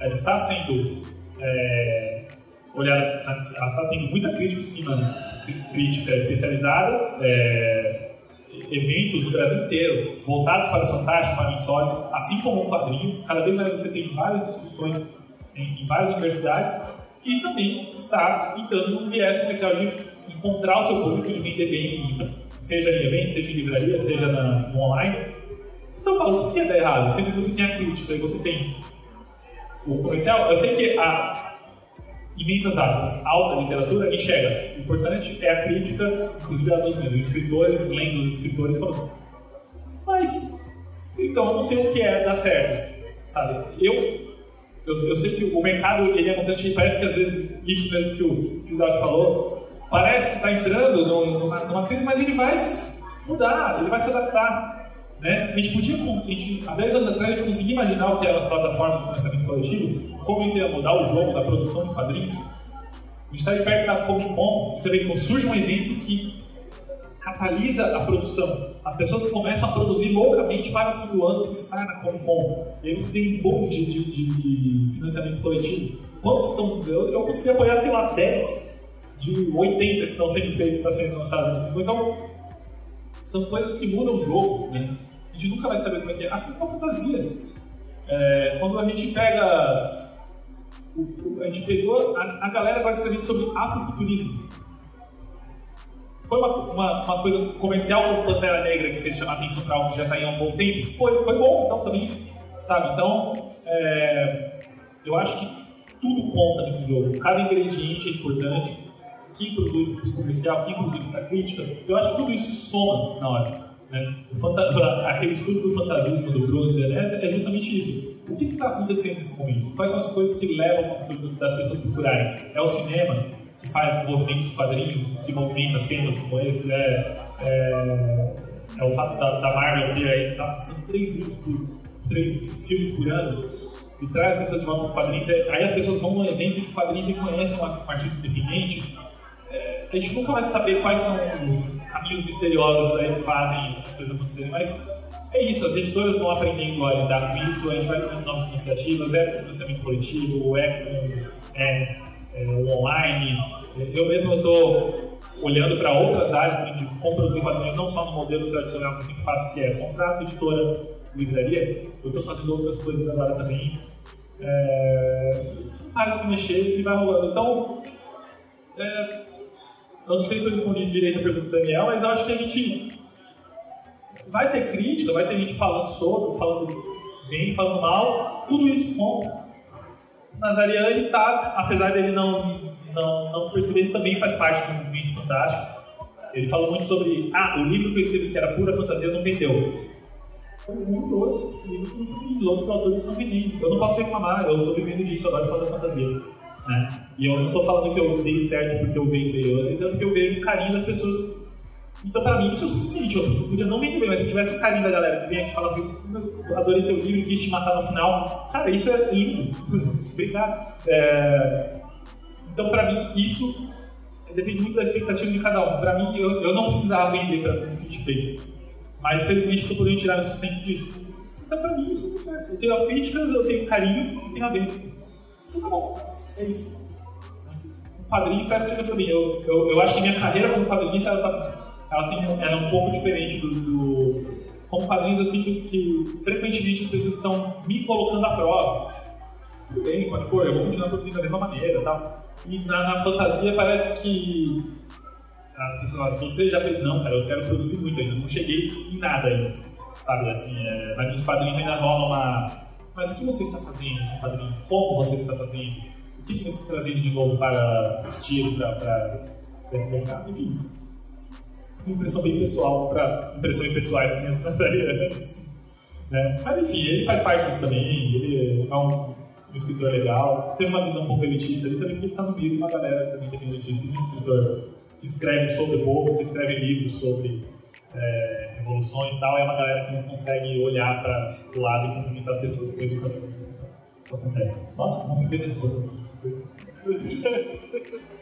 ela está sendo é, olhada, ela está tendo muita crítica em cima, né? crítica especializada, é, eventos no Brasil inteiro, voltados para o fantástico, para o insólito, assim como o quadrinho. Cada vez mais você tem várias discussões em, em várias universidades e também está entrando num viés comercial de encontrar o seu público, de vender bem, seja em eventos, seja em livraria, seja na, no online. Então eu falo, o que é dar errado? Sempre você tem a crítica e você tem o comercial, eu sei que a, imensas aspas, alta literatura, enxerga. O importante é a crítica, inclusive a dos escritores, lendo os escritores, falando, mas, então, eu não sei o que é dar certo, sabe? Eu, eu, eu sei que o mercado, ele é mutante, parece que às vezes, isso mesmo que o, que falou, parece que está entrando numa, numa crise, mas ele vai mudar, ele vai se adaptar. Né? A gente podia, a gente, há 10 anos atrás, a gente conseguia imaginar o que eram as plataformas de financiamento coletivo, como isso ia mudar o jogo da produção de quadrinhos. A gente está aí perto da Comic Con, você vê que surge um evento que catalisa a produção. As pessoas começam a produzir loucamente para o fim do ano estar na Comic Con. E aí você tem um boom de, de, de, de financiamento coletivo. Quantos estão. Eu, eu consegui apoiar, sei lá, 10 de 80 que estão sendo feitos, está sendo lançados. Então, são coisas que mudam o jogo, né? A gente nunca vai saber como é que é. Assim como a fantasia. É, quando a gente pega. O, a gente pegou. A, a galera agora escrevendo sobre afrofuturismo. Foi uma, uma, uma, coisa comercial como Pantera Negra que fez chamar atenção para algo que já está aí há um bom tempo? Foi, foi bom, então também. Sabe? Então, é, eu acho que tudo conta nesse jogo. Cada ingrediente é importante. Quem produz para o comercial, quem produz para a crítica. Eu acho que tudo isso soma na hora. Né? Aquele estudo do fantasismo do Bruno Deleuze é justamente isso. O que está acontecendo nesse momento? Quais são as coisas que levam das pessoas a procurarem? É o cinema, que faz movimentos quadrinhos, que movimenta temas como esse? É, é, é o fato da, da Marvel ter aí, tá, são três livros por, três filmes por ano, e traz as pessoas de volta para quadrinhos. É, aí as pessoas vão num evento de quadrinhos e conhecem um artista independente. A gente nunca vai saber quais são os caminhos misteriosos aí que fazem as coisas acontecerem, mas é isso, as editoras vão aprendendo a lidar com isso, a gente vai fazendo novas iniciativas, é com financiamento coletivo, é com é, é, online. Eu mesmo estou olhando para outras áreas né, de como produzir quadrinhos, não só no modelo tradicional que eu sempre faço, que é contrato, editora, livraria, eu estou fazendo outras coisas agora também. É, para se mexer e vai rolando. Então, é, eu não sei se eu respondi direito a pergunta do Daniel, mas eu acho que a gente vai ter crítica, vai ter gente falando sobre, falando bem, falando mal, tudo isso conta. Nazarian, ele tá, apesar dele não, não, não perceber, ele também faz parte do movimento fantástico. Ele falou muito sobre, ah, o livro que eu escrevi que era pura fantasia não vendeu. Foi um dos livros que não foi vendido, outros autores não vendendo. Eu não posso reclamar, eu estou vivendo disso agora falando fantasia. Né? E eu não estou falando que eu dei certo porque eu vejo bem, é porque eu vejo o carinho das pessoas. Então, para mim, isso é o suficiente. Eu podia não vender bem, mas se eu tivesse o carinho da galera que vem aqui e fala eu adorei teu livro e quis te matar no final, cara, isso é lindo. Obrigado. É... Então, para mim, isso depende muito da expectativa de cada um. Para mim, eu, eu não precisava vender para me sentir bem. Mas, felizmente, estou podendo tirar o sustento disso. Então, para mim, isso é certo. Eu tenho a crítica, eu tenho carinho e tenho a venda. Tá bom, é isso. Um quadrinho espero que seja. Eu, eu, eu acho que minha carreira como quadrinista ela, tá, ela, tem, ela é um pouco diferente do. do como quadrinhos, eu sinto que frequentemente as pessoas estão me colocando à prova. Tudo bem, pode pôr, eu vou continuar produzindo da mesma maneira tal. E na, na fantasia parece que a pessoa você já fez, não, cara, eu quero produzir muito ainda, não cheguei em nada ainda. Sabe, assim, é, mas nos quadrinhos ainda rola uma mas o que você está fazendo no quadrinho? Como você está fazendo? O que você está trazendo de novo para o estilo, para, para esse mercado? Enfim, uma impressão bem pessoal para impressões pessoais que eu passaria né? Mas enfim, ele faz parte disso também, ele é um, um escritor legal, tem uma visão um pouco elitista ali também, porque ele está no meio de uma galera também que é elitista, um escritor que escreve sobre o povo, que escreve livros sobre é, revoluções e tal, é uma galera que não consegue olhar para o lado e cumprimentar as pessoas com educação. Isso, isso acontece. Nossa, como fiquei nervoso.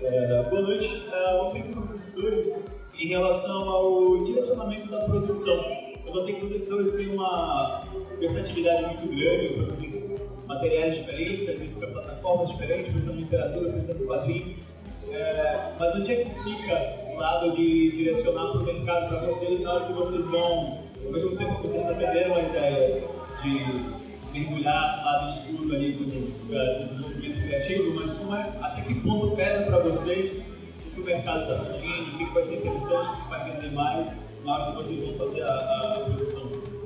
É, boa noite. É, uma pergunta para os dois em relação ao direcionamento da produção. Eu notei que vocês dois têm uma versatilidade muito grande, produzir materiais diferentes, às vezes para plataformas diferentes, pensando em literatura, pensando em quadrinho. É, mas onde é que fica o lado de direcionar para o mercado para vocês na hora que vocês vão, ao mesmo tempo que vocês defenderam a ideia de mergulhar lado escuro ali do, do desenvolvimento criativo, mas como é, até que ponto pesa para vocês o que o mercado está pedindo, o que vai ser interessante, o que vai vender mais na hora que vocês vão fazer a, a produção?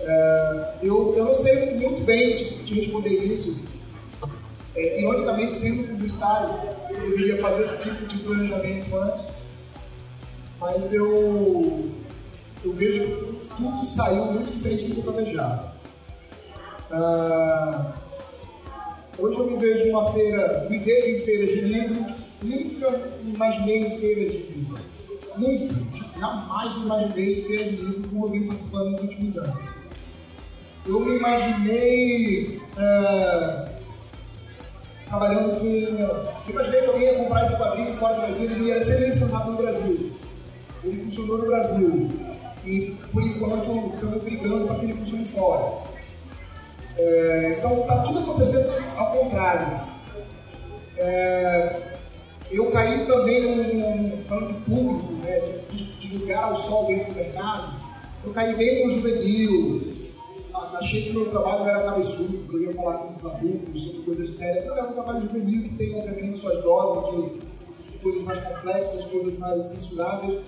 É, eu, eu não sei muito bem de, de responder isso. É, ironicamente, sendo publicitário, eu deveria fazer esse tipo de planejamento antes, mas eu, eu vejo que tudo saiu muito diferente do que eu planejava. Ah, hoje eu me vejo uma feira, me vejo em feiras de livro, nunca imaginei em feiras de livro. Nunca, jamais me imaginei em feiras de livro como eu vim participando nos últimos anos. Eu me imaginei ah, trabalhando com. Eu imaginei que alguém ia comprar esse quadrinho fora do Brasil ele ia ser lançado no Brasil. Ele funcionou no Brasil. E por enquanto estamos brigando para que ele funcione fora. É, então está tudo acontecendo ao contrário. É, eu caí também num, falando de público, né, de, de, lugar ao sol dentro do mercado, eu caí bem no juvenil? Achei que o meu trabalho era cabeçudo, que eu ia falar com os adultos sobre coisas sérias. Não, é um trabalho juvenil que tem, obviamente, suas doses de, coisas mais complexas, coisas mais censuráveis.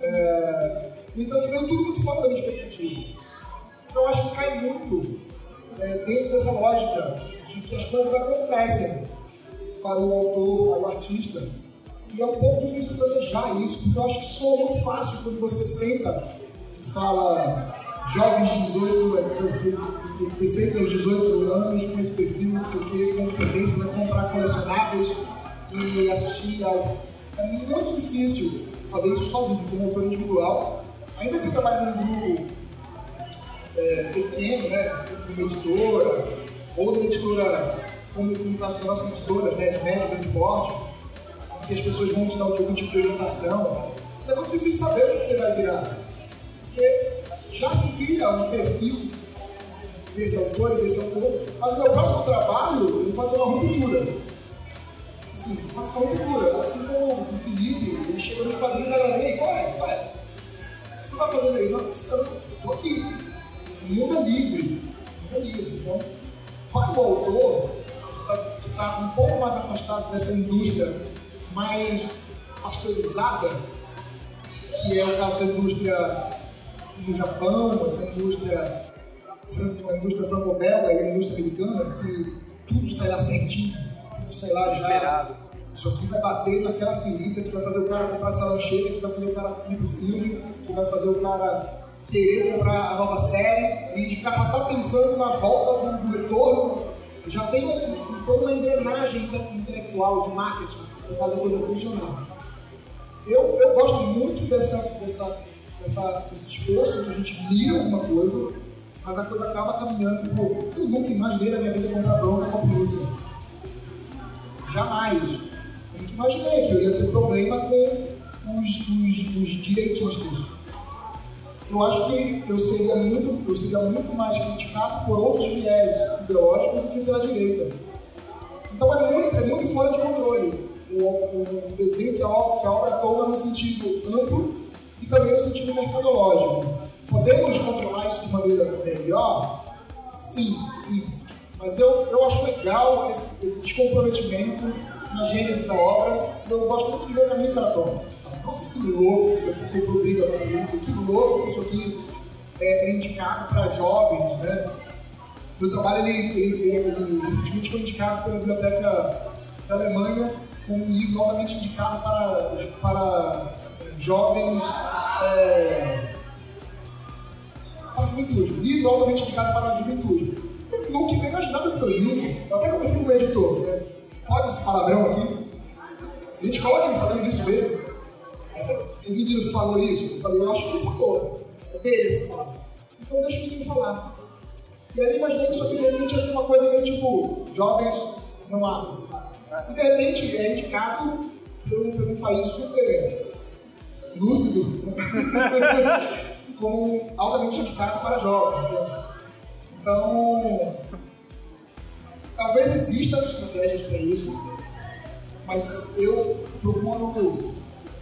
É, então veio tudo muito fora da minha expectativa. Então acho que cai muito é, dentro dessa lógica de que as coisas acontecem para o autor, para o artista. E é um pouco difícil planejar isso, porque eu acho que soa muito fácil quando você senta e fala jovens de 18 a 16, 16 aos 18 anos com esse perfil, não sei o quê, com tendência a comprar colecionáveis e assistir ao. É muito difícil fazer isso sozinho, como autor individual. Ainda que você trabalhe num grupo é, pequeno, né, como editora, ou uma editora, como caso da nossa editora, né, de médio, grande porte, que as pessoas vão te dar algum tipo de orientação. Mas é muito difícil saber o que você vai virar. Porque já se cria um perfil desse autor e desse autor, mas o meu próximo trabalho ele pode ser uma ruptura. Assim, pode ser uma ruptura. Assim como o Felipe, ele chegou nos quadrinhos e falou, ei, qual é? Qual é? O que você está fazendo aí? Não, estou aqui. O mundo é livre. O mundo é livre. Então, para o autor, que está tá um pouco mais afastado dessa indústria mais pasteurizada, que é o caso da indústria no Japão, essa indústria, a indústria franco-belga e a indústria americana, que tudo sai lá certinho, tudo sai lá já. Esperado. Isso aqui vai bater naquela ferida que vai fazer o cara comprar essa lancheira, que vai fazer o cara ir pro filme, que vai fazer o cara querer comprar a nova série e de cara tá pensando na volta do, do retorno. Já tem toda uma engrenagem intelectual de marketing para fazer a coisa funcionar. Eu, eu gosto muito dessa, dessa esse esforço onde a gente mira alguma coisa, mas a coisa acaba caminhando por. Eu nunca imaginei na minha vida comprar bronca com a polícia. Jamais. Eu nunca imaginei que eu ia ter problema com os, os, os direitistas. Eu acho que eu seria, muito, eu seria muito mais criticado por outros viés ideológicos do que pela direita. Então é muito, é muito fora de controle o, o desenho que a, obra, que a obra toma no sentido amplo e também no sentido mercadológico. Podemos controlar isso de maneira melhor? Sim, sim. Mas eu, eu acho legal esse, esse descomprometimento na gênese da obra. Eu gosto muito de ver o caminho que ela toma. Nossa, que louco que isso aqui comprou briga a polícia, que louco que isso aqui é, é indicado para jovens, né? Meu trabalho, ele, ele, ele, recentemente foi indicado pela Biblioteca da Alemanha como um livro altamente indicado para, para jovens é, para a juventude. Livro altamente indicado para a juventude. Eu nunca tinha imaginado que eu livro. Eu até conversei com o editor. Né? Pode esse palavrão aqui? A gente coloca ele falando isso mesmo. O menino falou isso. Eu falei, eu acho que ele falou. É dele essa fala. Então deixa o menino falar. E aí imaginei que isso aqui de repente ia ser uma coisa meio tipo, jovens não abrem, E de repente é indicado por um, por um país super lúcido como altamente indicado para jovens. Então, talvez existam estratégias para isso, mas eu procuro,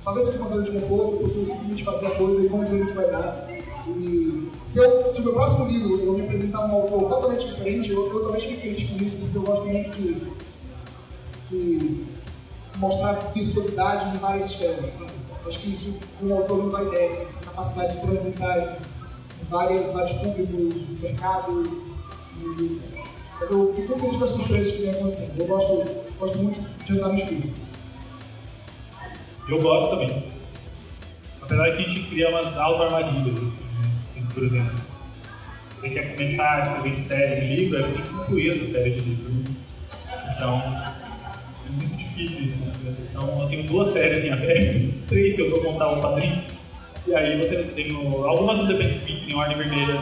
talvez seja uma zona de conforto, eu procuro simplesmente fazer a coisa e vamos ver o que vai dar. E se, eu, se o meu próximo livro eu me apresentar um autor totalmente diferente, eu, eu talvez fique feliz com isso, porque eu gosto muito de, de mostrar virtuosidade em várias esferas. Sabe? Acho que isso, com o autor não vai descer, essa capacidade de transitar em, em vários, públicos, mercados e etc. Mas eu fico muito feliz com as surpresas que vem acontecendo. Eu gosto, gosto muito de andar no escuro. Eu gosto também. Apesar que a gente cria umas auto-armadilhas, assim, né? por exemplo, você quer começar a escrever série de livro, aí você tem que concluir essa série de livros. Né? Então, isso. Né? Então, eu tenho duas séries em aberto, três se eu for contar o padrinho. E aí você tem algumas não dependem de mim, tem ordem vermelha,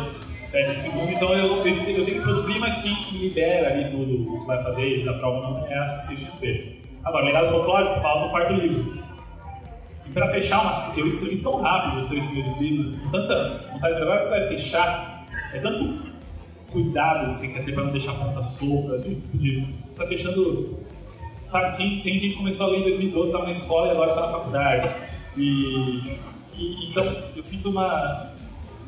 pede em segundo, então eu, eu, tenho que produzir, mas quem libera ali tudo, o que vai fazer, eles aprovam não é a CXP. Agora, legado folclórico, falta o quarto livro. E para fechar uma. Eu escrevi tão rápido os três primeiros livros, com tanta vontade de agora que você vai fechar, é tanto cuidado que você quer ter para não deixar a ponta solta, de, de, você está fechando. Sabe, tem, tem gente que começou a ler em 2012, estava na escola e agora está na faculdade. E, e, então eu sinto uma.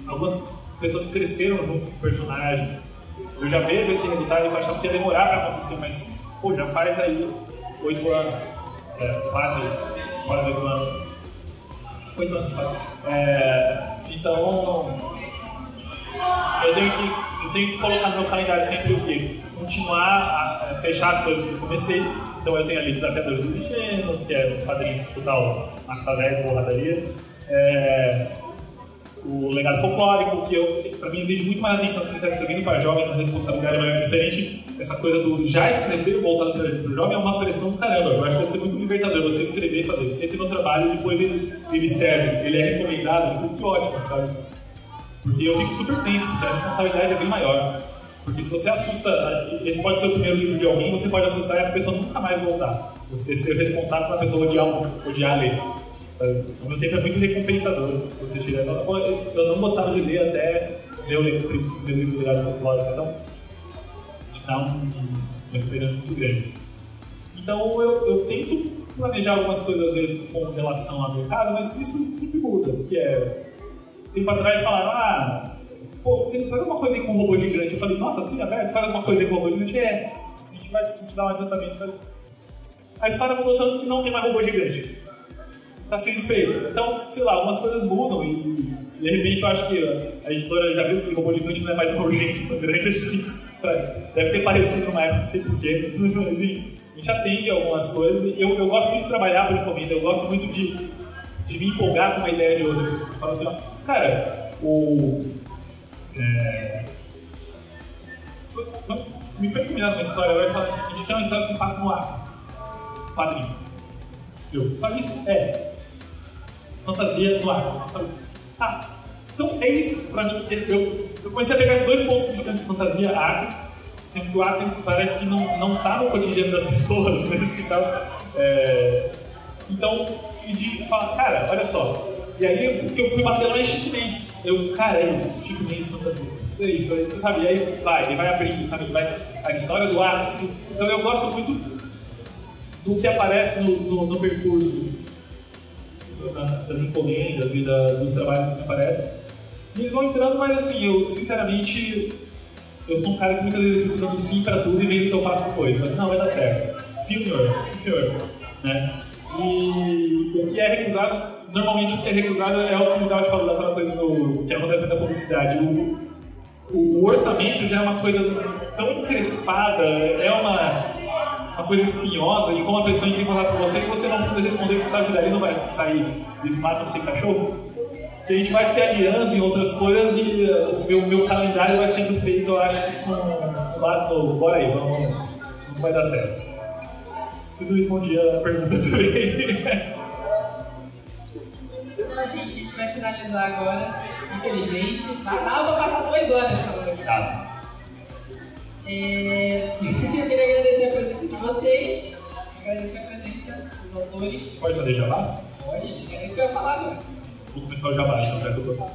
Algumas pessoas cresceram junto com o personagem. Eu já vejo esse resultado e eu achava que ia demorar para acontecer, mas pô, já faz aí oito anos, é, quase, quase oito anos. Oito anos faz. É, então, eu tenho que, eu tenho que colocar no meu calendário sempre o quê? Continuar a fechar as coisas que eu comecei. Então eu tenho ali Desafiadores do Destino, que é o padrinho total Velha, Borradaria. É, o legado folclórico, que eu, pra mim exige muito mais atenção que você está escrevendo para jovens, uma responsabilidade maior diferente. Essa coisa do já escrever voltado para o jovem é uma pressão do caramba. Eu acho que deve ser muito libertador você escrever fazer. Esse é meu trabalho, depois ele, ele serve, ele é recomendado, muito ótimo, sabe? Porque eu fico super tenso, porque a responsabilidade é bem maior. Porque se você assusta, esse pode ser o primeiro livro de alguém, você pode assustar e essa pessoa nunca mais voltar. Você ser responsável para a pessoa odiar, odiar ler. Ao mesmo tempo é muito recompensador você chegar. Eu não gostava de ler até ler o meu livro Ligado Folclórico, então te dá um, uma esperança muito grande. Então eu, eu tento planejar algumas coisas às vezes com relação ao mercado, mas isso sempre muda, que é tempo atrás falaram, ah, pô, faz alguma coisa aí com robô gigante. Eu falei, nossa, assim, aberto, faz alguma coisa aí com robô gigante? É, a gente vai te dar um adiantamento. Faz... A história mudou tanto que não tem mais robô gigante. Está sendo feito. Então, sei lá, algumas coisas mudam e de repente eu acho que a editora já viu que o robô gigante não é mais uma urgência tão grande assim. Deve ter parecido numa época, não sei porquê. a gente atende algumas coisas. Eu, eu gosto muito de trabalhar por encomenda, eu gosto muito de, de me empolgar com uma ideia de outra. Eu falo assim, ó, Cara, o. É, foi, foi, me foi combinado uma história agora e falei assim: quer uma história que se passa no ato. Quadrinho. Eu, só isso? É. Fantasia no. Falei, ah, então é isso pra mim. Eu, eu comecei a pegar esses dois pontos distantes de fantasia ato, sendo que o ato parece que não, não tá no cotidiano das pessoas, né? Então, é, então, e de falar, cara, olha só, e aí o que eu fui bater lá é Chico Mendes. Eu, cara, é isso, Chico Mendes fantasia. É isso, aí, tu sabe, aí vai, ele vai abrindo, sabe, vai, a história do ar, assim. Então eu gosto muito do que aparece no, no, no percurso das encomendas e da, dos trabalhos que aparecem. E eles vão entrando, mas assim, eu sinceramente, eu sou um cara que muitas vezes fico dando sim pra tudo e vendo que eu faço depois. Mas não, vai dar certo. Sim senhor, sim senhor. Né? E o que é recusado, normalmente o que é recusado é o que o David falou daquela coisa do, que acontece na publicidade. O, o, orçamento já é uma coisa tão encrespada, é uma, uma coisa espinhosa, e como a pessoa entra em contato com você, que você não precisa responder, você sabe que dali não vai sair desse mato não tem cachorro, que a gente vai se aliando em outras coisas e uh, o meu, meu calendário vai sendo feito, eu acho, com base no bora aí, vamos, não vai dar certo preciso responder a pergunta também. A gente vai finalizar agora, infelizmente. Dava pra passar duas horas falando aqui. Dava. É... Eu queria agradecer a presença de vocês, agradecer a presença dos autores. Pode fazer jabá? Pode, é isso que eu ia falar agora. Vou começar o jabá, então, pra eu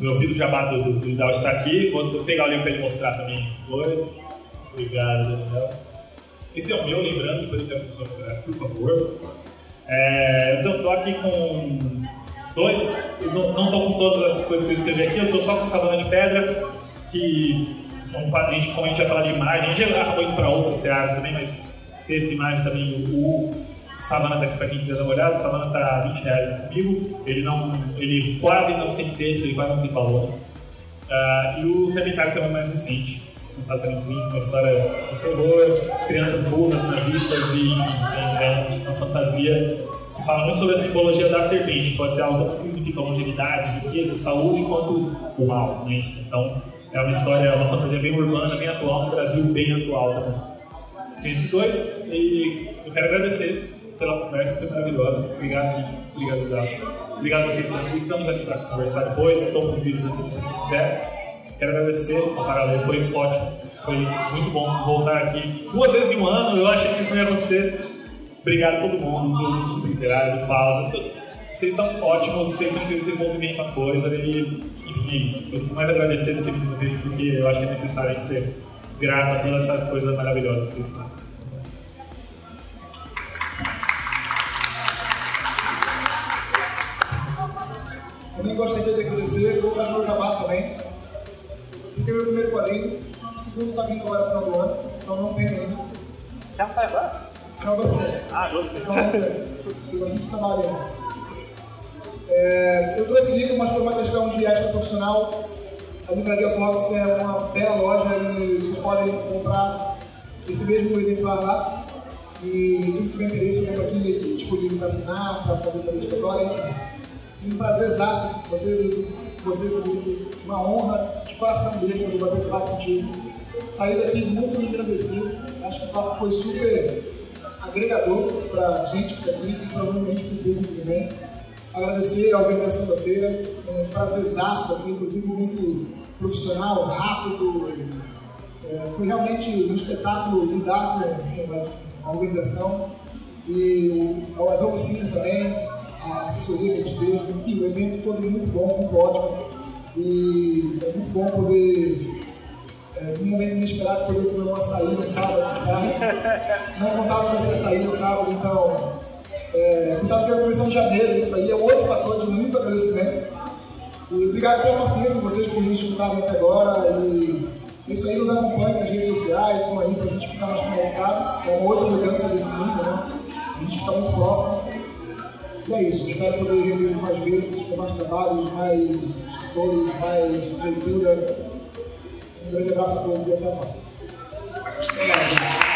meu filho jabá do, do, do Dal está aqui, vou pegar o livro para ele mostrar também depois. Obrigado, Daniel. Esse é o meu, lembrando, depois da função fotográfica, por favor. É, então, estou aqui com dois, não estou com todas as coisas que eu escrevi aqui, eu estou só com Savana de Pedra, que um, a gente, como a gente vai falar de imagem, a gente acabou indo para outras searas também, mas texto e imagem também o Savana tá aqui para quem quiser dar uma olhada, o Savana tá 20 reais comigo, ele, não, ele quase não tem texto, ele quase não tem valores. Uh, e o Cemitério que é o mais recente, uma história de terror, crianças burras, nazistas e enfim, é uma fantasia que fala muito sobre a simbologia da serpente, pode ser algo que significa longevidade, riqueza, saúde, quanto o mal, né? Então é uma história, uma fantasia bem urbana, bem atual, no Brasil bem atual também. Tem esses dois e eu quero agradecer pela conversa, foi maravilhosa. Obrigado, Gui. Obrigado, Gato. Obrigado a vocês também. Estamos aqui para conversar depois, com os vídeos aqui quem quiser. Quero agradecer ao Paralelo, foi ótimo. Foi muito bom voltar aqui duas vezes em um ano. Eu achei que isso não ia acontecer. Obrigado a todo mundo, do Super Literário, do Pausa. Vocês são ótimos, vocês são que movimentam a coisa e, enfim, é. Eu fico mais agradecer do que me vídeo porque eu acho que é necessário ser grato a toda essa coisa maravilhosa que vocês fazem. Também gostaria de agradecer, vou fazer meu jabá também. Aqui é meu primeiro quadrinho, o segundo está vindo agora no final do ano, então não tem ainda. Já sai agora? Final do ano. Ah, ano. Final do ano. Tem bastante trabalho ainda. É, eu trouxe livro, mas por uma questão de ética profissional, a Livraria Fox é uma bela loja e vocês podem comprar esse mesmo exemplar lá. E quem tiver interesse, eu aqui disponível para assinar, para fazer dedicatória, enfim. Um prazer exato, você, você Felipe, uma honra de coração dele poder bater esse papo contigo. Saí daqui muito engrandecido, acho que o papo foi super agregador para a gente que está aqui e provavelmente para o público também. Agradecer a organização da feira, um prazerzaço aqui, foi tudo muito profissional, rápido. É, foi realmente um espetáculo lidar com a organização e as oficinas também, a assessoria que a gente teve, enfim, o evento todo muito bom, muito ótimo. E é muito bom poder, é, num momento inesperado, poder comer uma saída sábado. Tá? Não contava com essa saída sábado, então é, que era começar em janeiro, isso aí é outro fator de muito agradecimento. E obrigado pela paciência de vocês por nos escutarem até agora. E isso aí nos acompanha nas redes sociais, estão aí para a gente ficar mais conectado. É uma outra mudança desse mundo, né? A gente fica muito próximo. E é isso, espero poder rever mais vezes, com mais trabalhos, mais escritores, mais leitura. Um grande abraço a todos e até a próxima. Obrigado.